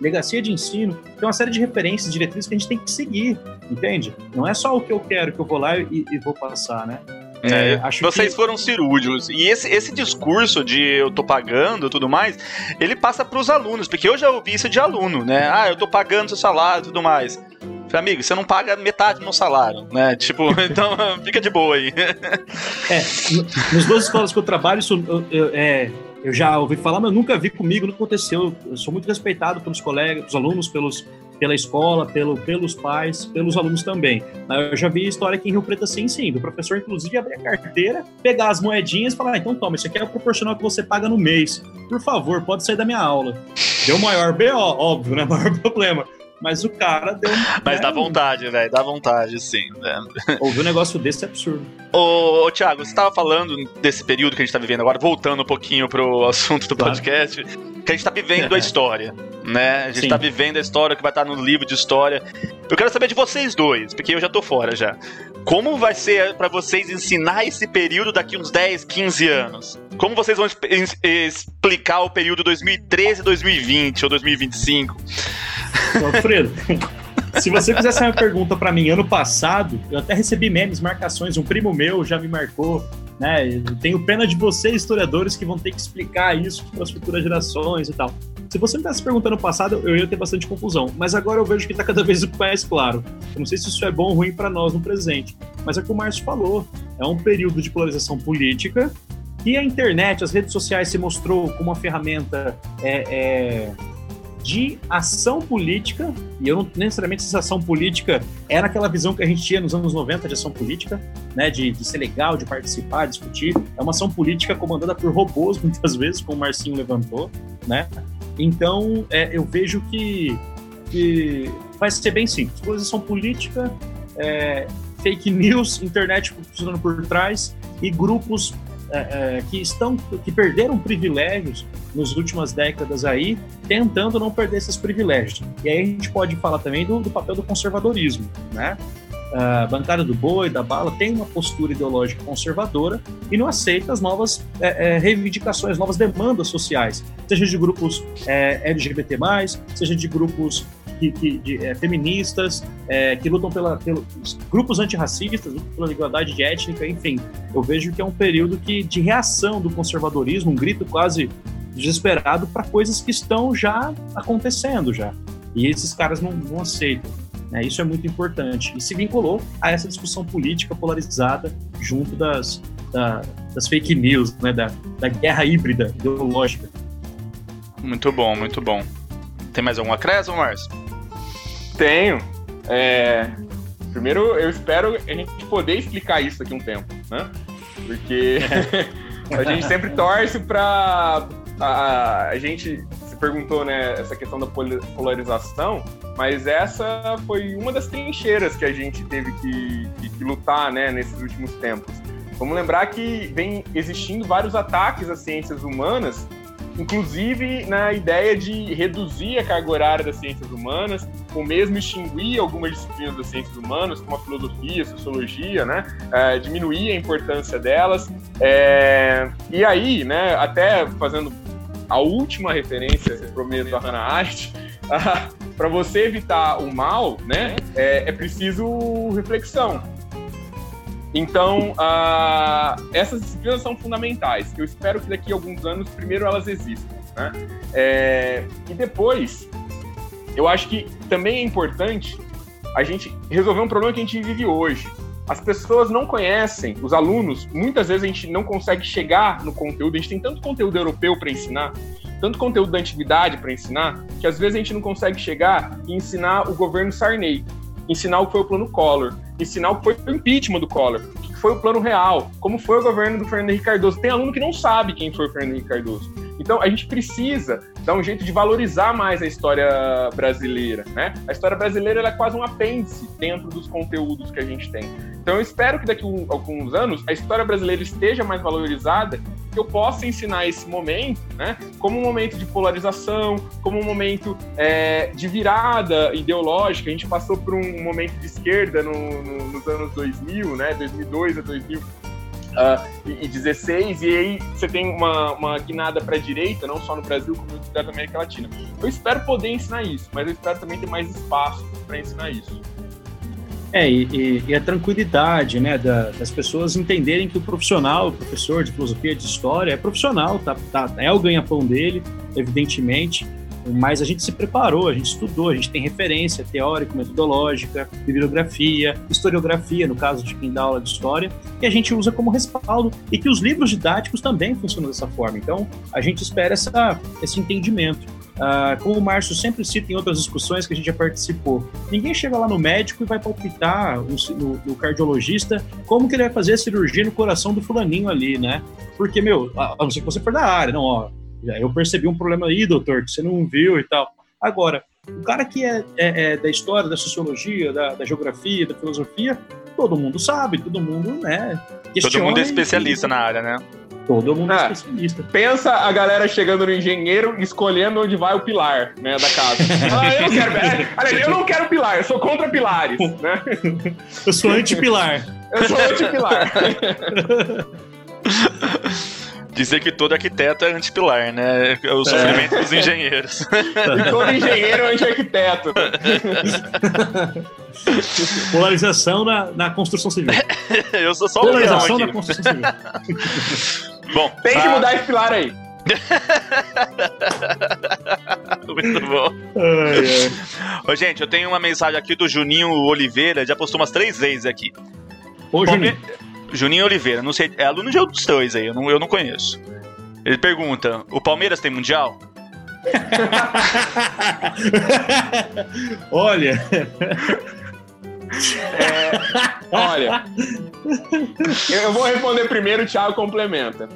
delegacia de ensino, tem uma série de referências, diretrizes que a gente tem que seguir, entende? Não é só o que eu quero que eu vou lá e, e vou passar, né? É, acho vocês que... foram cirúrgicos. E esse, esse discurso de eu tô pagando tudo mais, ele passa pros alunos, porque eu já ouvi isso de aluno, né? Ah, eu tô pagando seu salário e tudo mais. Amigo, você não paga metade do meu salário, né? Tipo, então fica de boa aí. É, nos duas escolas que eu trabalho, isso, eu, eu, é, eu já ouvi falar, mas nunca vi comigo, não aconteceu. Eu sou muito respeitado pelos colegas, pelos alunos, pelos, pela escola, pelo, pelos pais, pelos alunos também. Eu já vi história aqui em Rio Preto assim, sim, do professor, inclusive, abrir a carteira, pegar as moedinhas e falar, ah, então toma, isso aqui é o proporcional que você paga no mês. Por favor, pode sair da minha aula. Deu maior BO, óbvio, né? Maior problema. Mas o cara deu. Mas dá vontade, velho. Dá vontade, sim. Né? Ouvir um negócio desse é absurdo. Ô, ô Thiago, você estava falando desse período que a gente está vivendo agora, voltando um pouquinho pro assunto do podcast, que a gente está vivendo a história, né? A gente está vivendo a história que vai estar no livro de história. Eu quero saber de vocês dois, porque eu já tô fora já. Como vai ser para vocês ensinar esse período daqui uns 10, 15 anos? Como vocês vão explicar o período 2013, 2020 ou 2025? Alfredo, se você fizesse uma pergunta para mim ano passado, eu até recebi memes, marcações. Um primo meu já me marcou, né? Eu tenho pena de vocês, historiadores, que vão ter que explicar isso para as futuras gerações e tal. Se você me tivesse perguntando no passado, eu ia ter bastante confusão. Mas agora eu vejo que está cada vez mais claro. Eu não sei se isso é bom ou ruim para nós no presente. Mas é o que o Márcio falou. É um período de polarização política e a internet, as redes sociais se mostrou como uma ferramenta é, é de ação política, e eu não necessariamente essa ação política era aquela visão que a gente tinha nos anos 90 de ação política, né, de, de ser legal, de participar, discutir. É uma ação política comandada por robôs, muitas vezes, como o Marcinho levantou, né? Então, é, eu vejo que, que vai ser bem simples. Polarização política, é, fake news, internet funcionando por trás e grupos é, é, que estão que perderam privilégios nas últimas décadas aí, tentando não perder esses privilégios. E aí a gente pode falar também do, do papel do conservadorismo, né? A bancada do boi, da bala, tem uma postura ideológica conservadora e não aceita as novas é, é, reivindicações, novas demandas sociais, seja de grupos é, LGBT+, seja de grupos que, que de, é, feministas, é, que lutam pela, pelos grupos antirracistas, pela igualdade étnica, enfim. Eu vejo que é um período que, de reação do conservadorismo, um grito quase desesperado para coisas que estão já acontecendo já. E esses caras não, não aceitam. Né? Isso é muito importante. E se vinculou a essa discussão política polarizada junto das, da, das fake news, né? da, da guerra híbrida ideológica. Muito bom, muito bom. Tem mais alguma acréscimo, Márcio? Tenho. É... Primeiro, eu espero a gente poder explicar isso daqui a um tempo, né? Porque a gente sempre torce para a, a gente se perguntou, né, essa questão da polarização, mas essa foi uma das trincheiras que a gente teve que, que, que lutar, né, nesses últimos tempos. Vamos lembrar que vem existindo vários ataques às ciências humanas inclusive na ideia de reduzir a carga horária das ciências humanas, ou mesmo extinguir algumas disciplinas das ciências humanas, como a filosofia, a sociologia, né? É, diminuir a importância delas. É, e aí, né, até fazendo a última referência, prometo, da Hannah Arendt, para você evitar o mal, né, é, é preciso reflexão. Então, uh, essas disciplinas são fundamentais. Eu espero que daqui a alguns anos, primeiro, elas existam. Né? É, e depois, eu acho que também é importante a gente resolver um problema que a gente vive hoje. As pessoas não conhecem, os alunos, muitas vezes a gente não consegue chegar no conteúdo, a gente tem tanto conteúdo europeu para ensinar, tanto conteúdo da antiguidade para ensinar, que às vezes a gente não consegue chegar e ensinar o governo Sarney, ensinar o que foi o plano Collor, ensinar o que foi o impeachment do Collor, o que foi o plano real, como foi o governo do Fernando Henrique Cardoso. Tem aluno que não sabe quem foi o Fernando Henrique Cardoso. Então a gente precisa dar um jeito de valorizar mais a história brasileira, né? A história brasileira é quase um apêndice dentro dos conteúdos que a gente tem. Então eu espero que daqui a alguns anos a história brasileira esteja mais valorizada, que eu possa ensinar esse momento, né, como um momento de polarização, como um momento é, de virada ideológica. A gente passou por um momento de esquerda no, no, nos anos 2000, né, 2002 a 2000 uh, e, e 16, e aí você tem uma, uma guinada para a direita, não só no Brasil, como outros lugares da América Latina. Eu espero poder ensinar isso, mas eu espero também ter mais espaço para ensinar isso. É, e, e, a tranquilidade, né, da, das pessoas entenderem que o profissional, o professor de filosofia, de história, é profissional, tá, tá, é o ganha-pão dele, evidentemente, mas a gente se preparou, a gente estudou, a gente tem referência teórica, metodológica, bibliografia, historiografia, no caso de quem dá aula de história, que a gente usa como respaldo e que os livros didáticos também funcionam dessa forma. Então, a gente espera essa, esse entendimento. Uh, como o Márcio sempre cita em outras discussões que a gente já participou, ninguém chega lá no médico e vai palpitar no, no, cardiologista como que ele vai fazer a cirurgia no coração do fulaninho ali, né? Porque, meu, a não ser que você for da área, não, ó, eu percebi um problema aí, doutor, que você não viu e tal. Agora, o cara que é, é, é da história, da sociologia, da, da, geografia, da filosofia, todo mundo sabe, todo mundo, né? Todo mundo é especialista e, na área, né? Todo mundo é ah, especialista. Pensa a galera chegando no engenheiro escolhendo onde vai o pilar, né, da casa. ah, eu não quero, aliás, eu não quero pilar, eu sou contra pilares, né? Eu sou anti-pilar. eu sou anti-pilar. Dizer que todo arquiteto é antipilar, né? É o é. sofrimento é. dos engenheiros. E todo engenheiro é anti-arquiteto. Polarização na, na construção civil. Eu sou só Polarização na construção civil. Bom, tem que mudar esse pilar aí. Muito bom. Ai, ai. Ô, gente, eu tenho uma mensagem aqui do Juninho Oliveira, já postou umas três vezes aqui. Ô, Juninho. Juninho Oliveira, não sei, é aluno de outros dois aí, eu não, eu não conheço. Ele pergunta: o Palmeiras tem mundial? Olha. É, olha, eu vou responder primeiro, o Thiago complementa.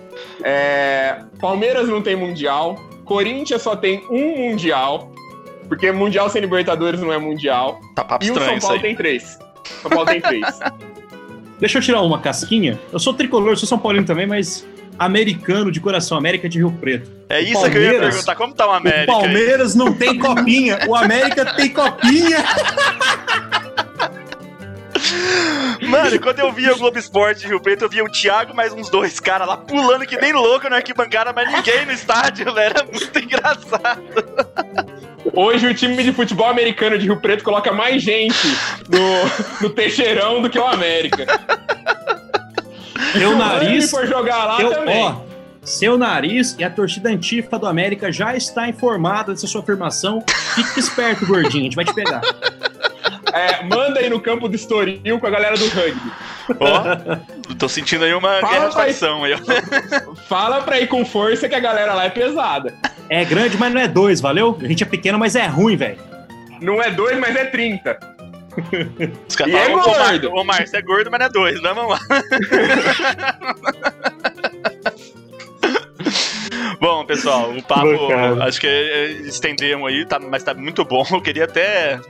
É, Palmeiras não tem mundial, Corinthians só tem um mundial, porque mundial sem Libertadores não é mundial. Tá papo e o São Paulo tem três. São Paulo tem três. Deixa eu tirar uma casquinha. Eu sou tricolor, sou São Paulino também, mas americano de coração, América de Rio Preto. É isso que eu ia perguntar, como tá o América? O Palmeiras aí? não tem copinha, o América tem copinha. Mano, quando eu via o Globo Esporte de Rio Preto, eu via o Thiago mais uns dois caras lá pulando que nem louco na arquibancada, mas ninguém no estádio, velho. Era muito engraçado. Hoje o time de futebol americano de Rio Preto coloca mais gente no, no Teixeirão do que o América. Meu nariz. for jogar lá eu, também. Ó, seu nariz e a torcida antifa do América já está informada dessa sua afirmação. Fique esperto, gordinho, a gente vai te pegar. É, manda aí no campo do Estoril com a galera do rugby. Ó, oh, tô sentindo aí uma Fala guerra de facção aí. Fala pra ir com força que a galera lá é pesada. É grande, mas não é dois, valeu? A gente é pequeno, mas é ruim, velho. Não é dois, mas é trinta. Os caras falam, é gordo. Ô, Mar, você é gordo, mas não é dois, né? Vamos lá. Bom, pessoal, o papo acho que estendemos aí, tá, mas tá muito bom. Eu queria até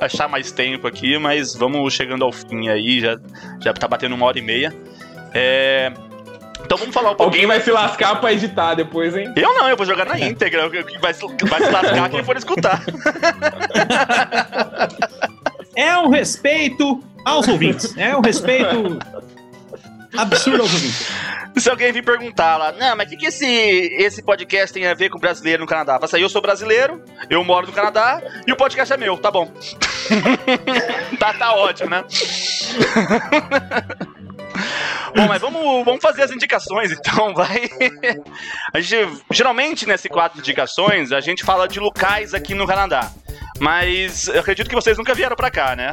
achar mais tempo aqui, mas vamos chegando ao fim aí, já, já tá batendo uma hora e meia. É, então vamos falar um pouco. Alguém vai se lascar pra editar depois, hein? Eu não, eu vou jogar na íntegra. Vai, vai se lascar quem for escutar. É um respeito aos ouvintes. É um respeito absurdo aos ouvintes. Se alguém vir perguntar lá, não, mas o que, que esse, esse podcast tem a ver com brasileiro no Canadá? Fala assim, eu sou brasileiro, eu moro no Canadá e o podcast é meu, tá bom. tá, tá ótimo, né? Bom, mas vamos, vamos fazer as indicações, então, vai. A gente, geralmente, nesse quadro de indicações, a gente fala de locais aqui no Canadá. Mas eu acredito que vocês nunca vieram para cá, né?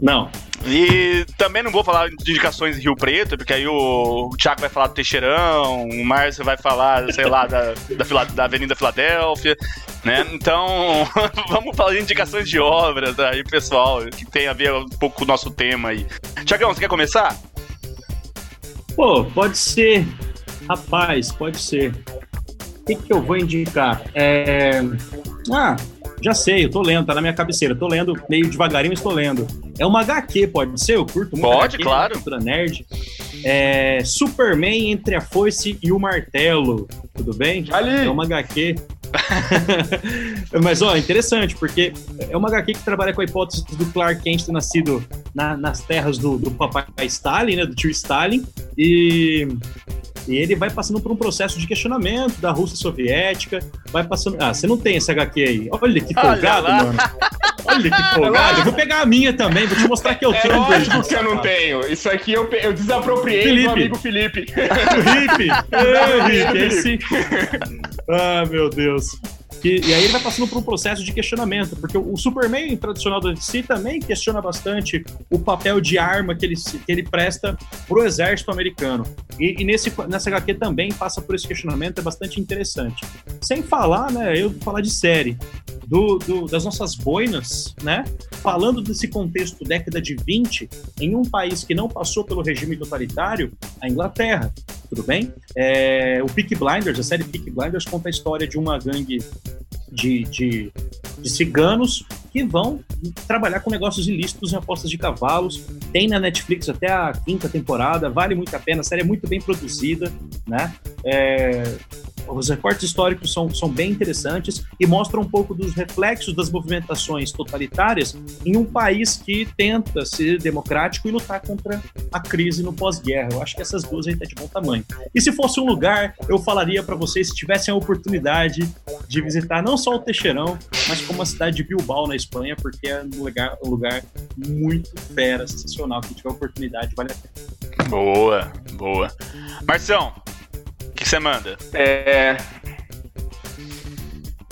Não. E também não vou falar de indicações de Rio Preto, porque aí o, o Thiago vai falar do Teixeirão, o Márcio vai falar, sei lá, da, da, da Avenida Filadélfia, né? Então, vamos falar de indicações de obras aí, pessoal, que tem a ver um pouco com o nosso tema aí. Tiagão, você quer começar? Pô, pode ser. Rapaz, pode ser. O que, que eu vou indicar? É... Ah, já sei, eu tô lendo, tá na minha cabeceira. Tô lendo meio devagarinho, estou lendo. É uma HQ, pode ser? Eu curto muito. Pode, HQ, claro. Cultura nerd. É Superman entre a foice e o martelo. Tudo bem? Ali. É uma HQ. Mas, ó, interessante, porque é uma HQ que trabalha com a hipótese do Clark Kent ter nascido na, nas terras do, do papai Stalin, né, do tio Stalin, e e ele vai passando por um processo de questionamento da Rússia soviética, vai passando. Ah, você não tem esse HQ aí. Olha que folgado, Olha mano. Olha que folgado. Eu vou pegar a minha também, vou te mostrar que eu é tenho. É lógico que eu não tenho. Isso aqui eu, eu desapropriei Felipe. do amigo Felipe. Felipe! Felipe, esse... Ah, meu Deus. Que, e aí ele vai passando por um processo de questionamento, porque o, o Superman tradicional da DC também questiona bastante o papel de arma que ele, que ele presta pro exército americano. E, e nesse, nessa HQ também passa por esse questionamento, é bastante interessante. Sem falar, né, eu vou falar de série, do, do, das nossas boinas, né, falando desse contexto década de 20, em um país que não passou pelo regime totalitário, a Inglaterra, tudo bem? É, o Peak Blinders, a série Peak Blinders conta a história de uma gangue de, de, de, ciganos que vão trabalhar com negócios ilícitos em apostas de cavalos. Tem na Netflix até a quinta temporada, vale muito a pena, a série é muito bem produzida, né? É, os recortes históricos são, são bem interessantes e mostram um pouco dos reflexos das movimentações totalitárias em um país que tenta ser democrático e lutar contra a crise no pós-guerra. Eu acho que essas duas aí tá de bom tamanho. E se fosse um lugar, eu falaria para vocês, se tivessem a oportunidade de visitar não só o Teixeirão, mas como a cidade de Bilbao, na Espanha, porque é um lugar, um lugar muito fera, sensacional. Se tiver oportunidade, vale a pena. Boa, boa. Marcião, que você manda? É.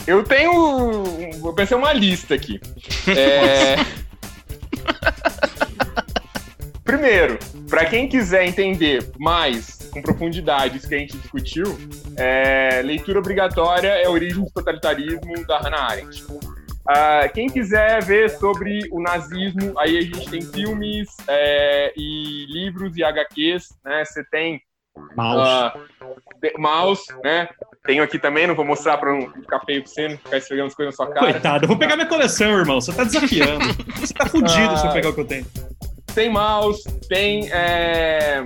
Eu tenho. Vou pensar uma lista aqui. É... Primeiro, para quem quiser entender mais com profundidade isso que a gente discutiu, é... leitura obrigatória é a origem do totalitarismo da Hannah Arendt. Uh, quem quiser ver sobre o nazismo, aí a gente tem filmes é, e livros e HQs, né? Você tem Mouse. Uh, mouse, né? Tenho aqui também, não vou mostrar para não ficar feio pra você, não ficar esfregando as coisas na sua cara. Coitado, eu vou pegar minha coleção, irmão. Você tá desafiando. você tá fudido uh, se eu pegar o que eu tenho. Tem mouse, tem. É...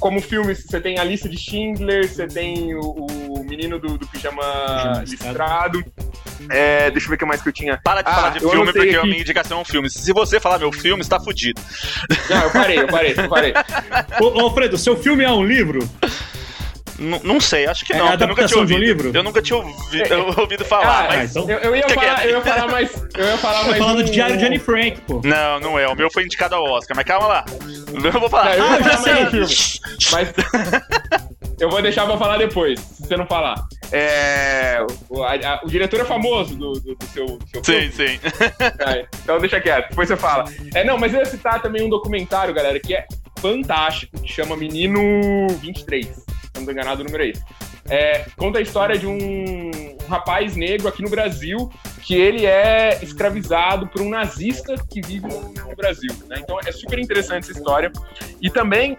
Como filmes, você tem a lista de Schindler, você tem o, o menino do, do pijama, pijama listrado. É, deixa eu ver o que mais que eu tinha. Para de ah, falar de filme, porque aqui... a minha indicação é um filme. Se você falar meu filme, está fudido. Não, eu parei, eu parei, eu parei. ô, Alfredo, seu filme é um livro? N não sei, acho que é não. É adaptação de um livro? Eu nunca tinha ouvido, é, ouvido falar, ah, mas... Então... Eu, eu, ia falar, eu ia falar mais... Eu ia falar mais... falando um... do Diário de Anne Frank, pô. Não, não é. O meu foi indicado ao Oscar, mas calma lá. Eu vou falar. Não, eu ah, já sei. Mas... eu vou deixar pra falar depois, se você não falar. É... O, a, a, o diretor é famoso do, do, do seu, do seu Sim, filme. sim. É, então deixa quieto, depois você fala. É, não, mas eu ia citar também um documentário, galera, que é fantástico, que chama Menino 23. Se não enganado, o número é esse. É, conta a história de um, um, rapaz negro aqui no Brasil que ele é escravizado por um nazista que vive no, no Brasil. Né? Então é super interessante essa história. E também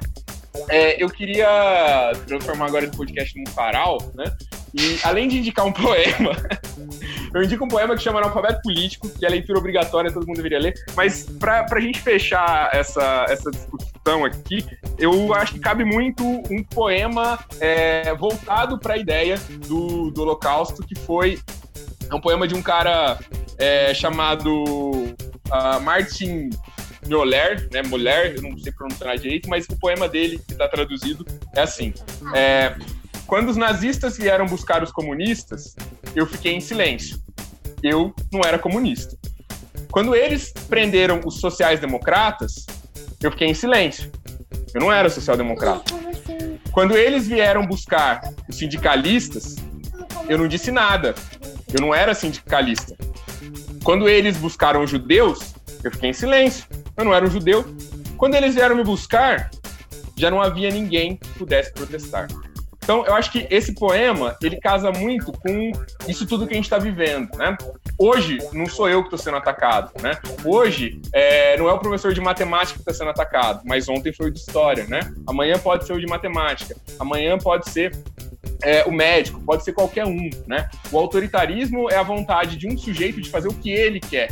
é, eu queria transformar agora esse podcast num farol, né? E além de indicar um poema, eu indico um poema que chama Analfabeto Político, que é leitura obrigatória, todo mundo deveria ler. Mas para a gente fechar essa, essa discussão aqui, eu acho que cabe muito um poema é, voltado para a ideia do, do Holocausto, que foi é um poema de um cara é, chamado uh, Martin Moller, né? Moller, eu não sei pronunciar direito, mas o poema dele, que está traduzido, é assim: é, Quando os nazistas vieram buscar os comunistas, eu fiquei em silêncio. Eu não era comunista. Quando eles prenderam os sociais-democratas, eu fiquei em silêncio. Eu não era social-democrata. Quando eles vieram buscar os sindicalistas, eu não disse nada. Eu não era sindicalista. Quando eles buscaram os judeus, eu fiquei em silêncio. Eu não era um judeu. Quando eles vieram me buscar, já não havia ninguém que pudesse protestar. Então, eu acho que esse poema, ele casa muito com isso tudo que a gente está vivendo, né? Hoje, não sou eu que estou sendo atacado, né? Hoje, é, não é o professor de matemática que está sendo atacado, mas ontem foi o de história, né? Amanhã pode ser o de matemática, amanhã pode ser é, o médico, pode ser qualquer um, né? O autoritarismo é a vontade de um sujeito de fazer o que ele quer,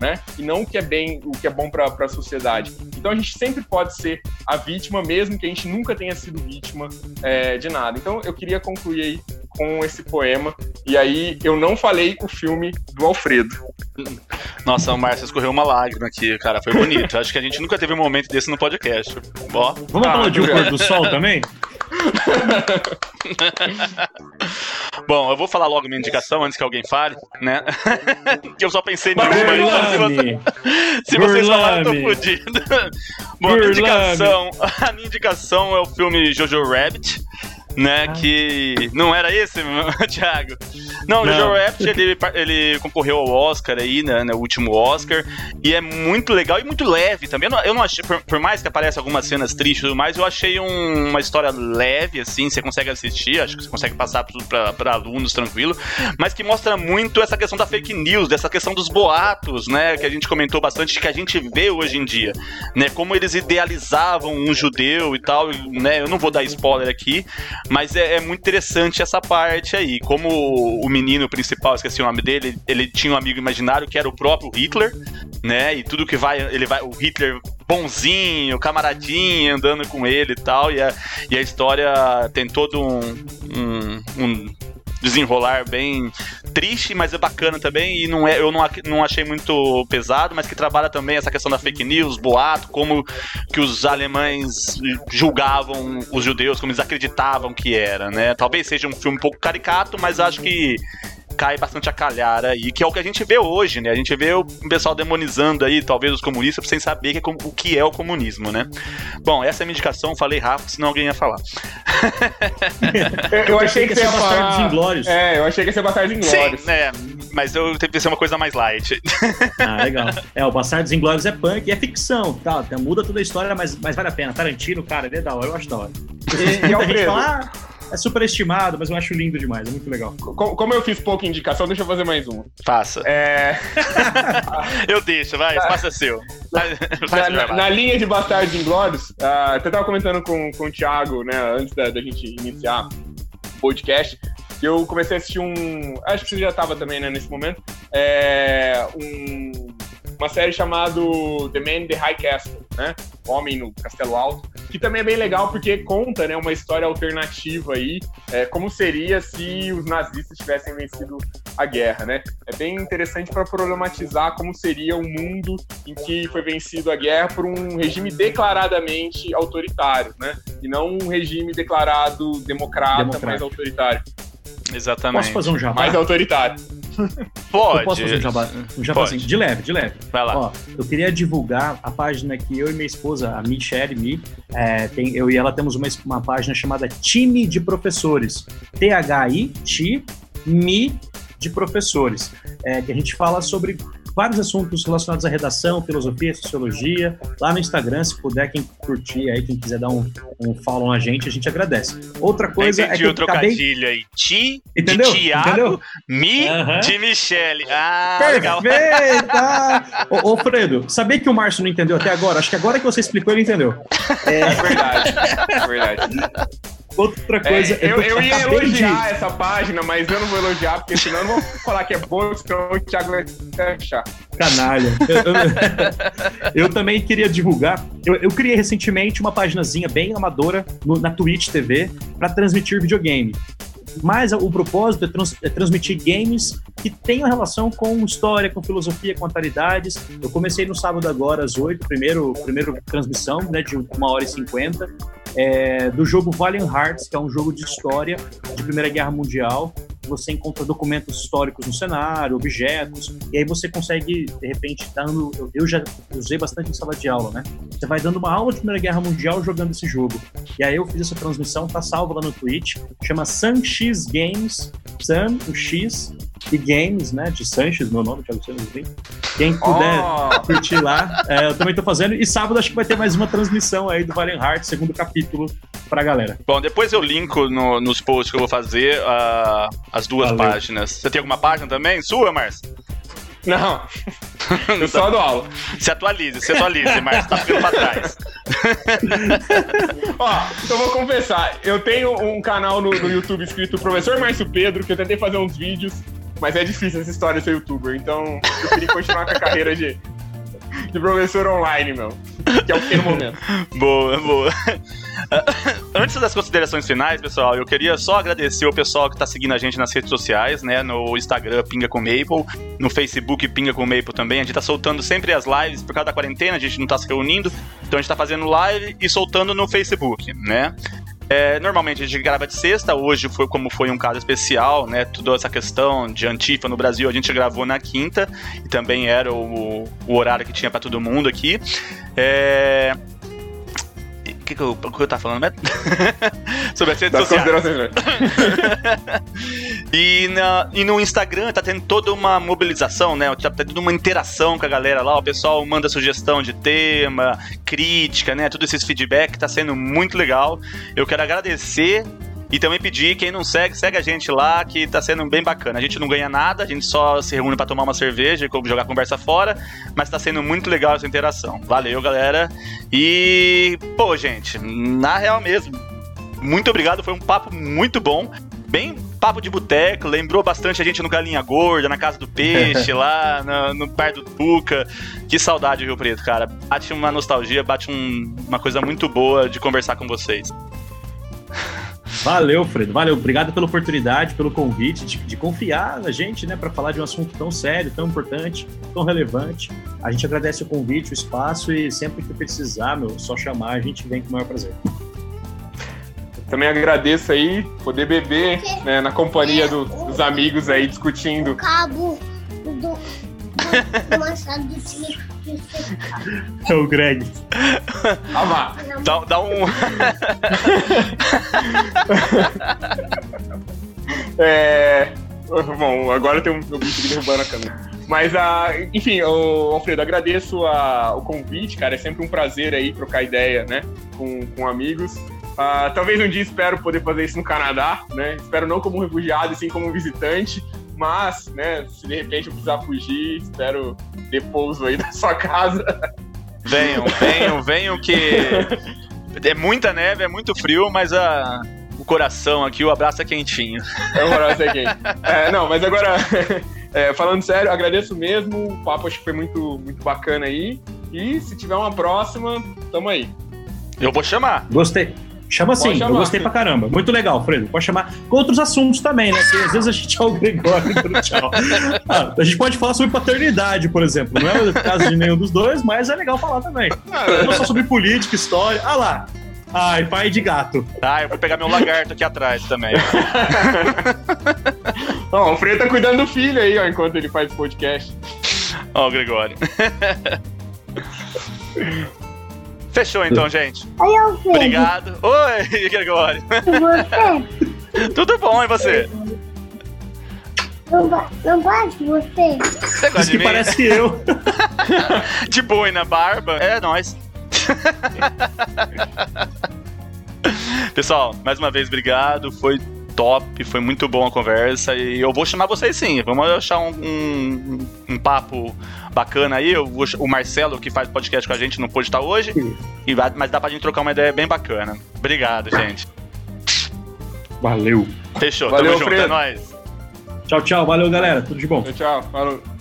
né? E não o que é bem, o que é bom para a sociedade. Então a gente sempre pode ser a vítima, mesmo que a gente nunca tenha sido vítima é, de nada. Então eu queria concluir aí com esse poema. E aí eu não falei o filme do Alfredo. Nossa, o Márcio escorreu uma lágrima aqui, cara. Foi bonito. Acho que a gente nunca teve um momento desse no podcast. Ó. Vamos ah, falar de O Pôr do Sol também? Bom, eu vou falar logo minha indicação antes que alguém fale, né? que eu só pensei numa. Se, vocês falaram, eu tô fodido. Bom, a minha indicação, a minha indicação é o filme Jojo Rabbit né? Ah. Que não era esse, Thiago? Não, não. o Joe Rabbit ele, ele concorreu ao Oscar aí, né, no último Oscar, e é muito legal e muito leve também. Eu não, eu não achei, por, por, mais que apareça algumas cenas tristes e tudo mais, eu achei um, uma história leve, assim, você consegue assistir, acho que você consegue passar para alunos tranquilo, mas que mostra muito essa questão da fake news, dessa questão dos boatos, né? Que a gente comentou bastante, que a gente vê hoje em dia, né? Como eles idealizavam um judeu e tal, né? Eu não vou dar spoiler aqui, mas é, é, muito interessante essa parte aí. Como o menino principal, esqueci o nome dele, ele tinha um amigo imaginário que era o próprio Hitler, né? E tudo que vai, ele vai, o Hitler bonzinho, camaradinho, andando com ele e tal. E a, e a história tem todo um, um, um desenrolar bem triste, mas é bacana também. E não é, eu não, não achei muito pesado, mas que trabalha também essa questão da fake news, boato, como que os alemães julgavam os judeus, como eles acreditavam que era, né? Talvez seja um filme um pouco caricato, mas acho que cai bastante a calhar aí, que é o que a gente vê hoje, né? A gente vê o pessoal demonizando aí, talvez, os comunistas, sem saber que é, o que é o comunismo, né? Bom, essa é a minha indicação, falei rápido, senão alguém ia falar. eu, eu, achei que, que ia ser Bastardos Inglórios. É, eu achei que ia ser Bastardos Inglórios. Sim, é, mas eu teve que ser uma coisa mais light. ah, legal. É, o Bastardos Inglórios é punk, é ficção, tá? Muda toda a história, mas, mas vale a pena. Tarantino, cara, ele é da hora, eu acho da hora. E, e Alfredo, fala, ah, é superestimado, mas eu acho lindo demais, é muito legal. Como, como eu fiz pouca indicação, deixa eu fazer mais uma. Faça. É... eu deixo, vai, na, faça seu. Na, na, na, linha de Bastardos Inglórios, uh, eu tava comentando com, com o Thiago, né, antes da, da gente iniciar o podcast, que eu comecei a assistir um. Acho que você já tava também, né, nesse momento. É, um, uma série chamada The Man in the High Castle, né? Homem no Castelo Alto, que também é bem legal porque conta, né, uma história alternativa aí, é, como seria se os nazistas tivessem vencido a guerra, né? É bem interessante para problematizar como seria o um mundo em que foi vencido a guerra por um regime declaradamente autoritário, né? E não um regime declarado democrata, mais autoritário. Exatamente. Posso fazer um jabá? Mais autoritário. Pode. Eu posso fazer um jabá, um jabazinho, de leve, de leve. Vai lá. Ó, eu queria divulgar a página que eu e minha esposa, a Michelle Mi, é, tem, eu e ela temos uma, uma página chamada Time de Professores. T-H-I-T, Mi de Professores. É, que a gente fala sobre vários assuntos relacionados à redação, filosofia, sociologia. Lá no Instagram, se puder, quem curtir aí, quem quiser dar um, um follow na gente, a gente agradece. Outra coisa Entendi é que o trocadilho aí. Ti Entendeu? de Tiago, Entendeu? Mi uhum. de Michele. Ah, Perfeita! ô, ô, Fredo, sabia que o Márcio não entendeu até agora? Acho que agora que você explicou, ele entendeu. É, é verdade. É verdade. Outra coisa. É, eu, eu ia elogiar de... essa página, mas eu não vou elogiar, porque senão eu não vou falar que é bom, senão o Thiago vai achar. Canalha. Eu, eu, também queria divulgar. Eu, criei recentemente uma paginazinha bem amadora no, na Twitch TV para transmitir videogame. Mas o propósito é, trans, é, transmitir games que tenham relação com história, com filosofia, com atualidades. Eu comecei no sábado agora, às 8, primeiro, primeiro transmissão, né, de uma hora e cinquenta, é, do jogo Valiant Hearts, que é um jogo de história de Primeira Guerra Mundial, você encontra documentos históricos no cenário, objetos, e aí você consegue, de repente, dando. Eu já usei bastante em sala de aula, né? Você vai dando uma aula de Primeira Guerra Mundial jogando esse jogo. E aí eu fiz essa transmissão, tá salva lá no Twitch, chama Sun X Games, Sun, o X, e Games, né? De Sanches, meu nome, Thiago Sanches. Quem puder oh. curtir lá, é, eu também tô fazendo. E sábado acho que vai ter mais uma transmissão aí do Valiant Heart, segundo capítulo, pra galera. Bom, depois eu linko no, nos posts que eu vou fazer uh, as duas Valeu. páginas. Você tem alguma página também? Sua, Márcio? Não. Eu só dou aula. Se atualize, se atualize, Márcio. Tá ficando pra trás. Ó, então vou confessar. Eu tenho um canal no, no YouTube escrito Professor Márcio Pedro, que eu tentei fazer uns vídeos mas é difícil essa história de ser youtuber, então eu queria continuar com a carreira de, de professor online, meu. Que é o pequeno momento. Boa, boa. Antes das considerações finais, pessoal, eu queria só agradecer o pessoal que está seguindo a gente nas redes sociais, né? No Instagram, Pinga com Maple, no Facebook, Pinga com Maple também. A gente está soltando sempre as lives por causa da quarentena, a gente não está se reunindo, então a gente está fazendo live e soltando no Facebook, né? É, normalmente a gente grava de sexta, hoje foi como foi um caso especial, né? Toda essa questão de Antifa no Brasil, a gente gravou na quinta, e também era o, o horário que tinha para todo mundo aqui. É, que, que, eu, o que eu tava falando, né? Sobre as redes das sociais. E, na, e no Instagram tá tendo toda uma mobilização, né? Tá tendo uma interação com a galera lá. O pessoal manda sugestão de tema, crítica, né? Tudo esses feedback tá sendo muito legal. Eu quero agradecer e também pedir, quem não segue, segue a gente lá, que tá sendo bem bacana. A gente não ganha nada, a gente só se reúne para tomar uma cerveja e jogar conversa fora, mas tá sendo muito legal essa interação. Valeu, galera. E, pô, gente, na real mesmo, muito obrigado, foi um papo muito bom. Bem papo de boteco, lembrou bastante a gente no Galinha Gorda, na Casa do Peixe, lá no, no Bar do Tuca. Que saudade, Rio Preto, cara. Bate uma nostalgia, bate um, uma coisa muito boa de conversar com vocês. Valeu, Fredo. Valeu. Obrigado pela oportunidade, pelo convite, de, de confiar na gente, né, para falar de um assunto tão sério, tão importante, tão relevante. A gente agradece o convite, o espaço e sempre que precisar, meu, só chamar, a gente vem com o maior prazer. Também agradeço aí poder beber né, na companhia do, dos amigos aí discutindo. O cabo do, do, do Machado do é o Greg. Calma. Dá, dá um. é. Bom, agora tem um, um bicho derrubando a câmera. Mas, uh, enfim, o Alfredo, agradeço a, o convite, cara. É sempre um prazer aí trocar ideia, né? Com, com amigos. Uh, talvez um dia espero poder fazer isso no Canadá, né? Espero não como refugiado, e sim como visitante. Mas, né, se de repente eu precisar fugir, espero ter pouso aí da sua casa. Venham, venham, venham que é muita neve, é muito frio, mas a, o coração aqui, o abraço é quentinho. É o abraço é quente. É, não, mas agora, é, falando sério, agradeço mesmo. O papo acho que foi muito, muito bacana aí. E se tiver uma próxima, tamo aí. Eu vou chamar. Gostei. Chama sim, eu gostei pra caramba. Muito legal, Fredo. Pode chamar com outros assuntos também, né? Porque às vezes a gente é o Gregório tchau. Ah, a gente pode falar sobre paternidade, por exemplo. Não é o caso de nenhum dos dois, mas é legal falar também. Não só sobre política, história. Ah lá. Ai, pai de gato. Ah, eu vou pegar meu lagarto aqui atrás também. Ó, o Fredo tá cuidando do filho aí, ó, enquanto ele faz podcast. Ó, o Gregório. Fechou então, gente. Oi, Alfredo. Obrigado. Oi, Gregório. E você? Tudo bom, e você? Não, não bate você? Você Diz que mim? parece que eu. de boi na barba. É nóis. Pessoal, mais uma vez, obrigado. Foi top, foi muito bom a conversa. E eu vou chamar vocês sim. Vamos achar um, um, um papo bacana aí. Eu, o Marcelo, que faz podcast com a gente, não pôde estar hoje. E mas dá pra gente trocar uma ideia bem bacana. Obrigado, gente. Valeu. Fechou, Valeu, tamo junto, é nóis. Tchau, tchau. Valeu, galera. Tudo de bom. Tchau, tchau. Falou.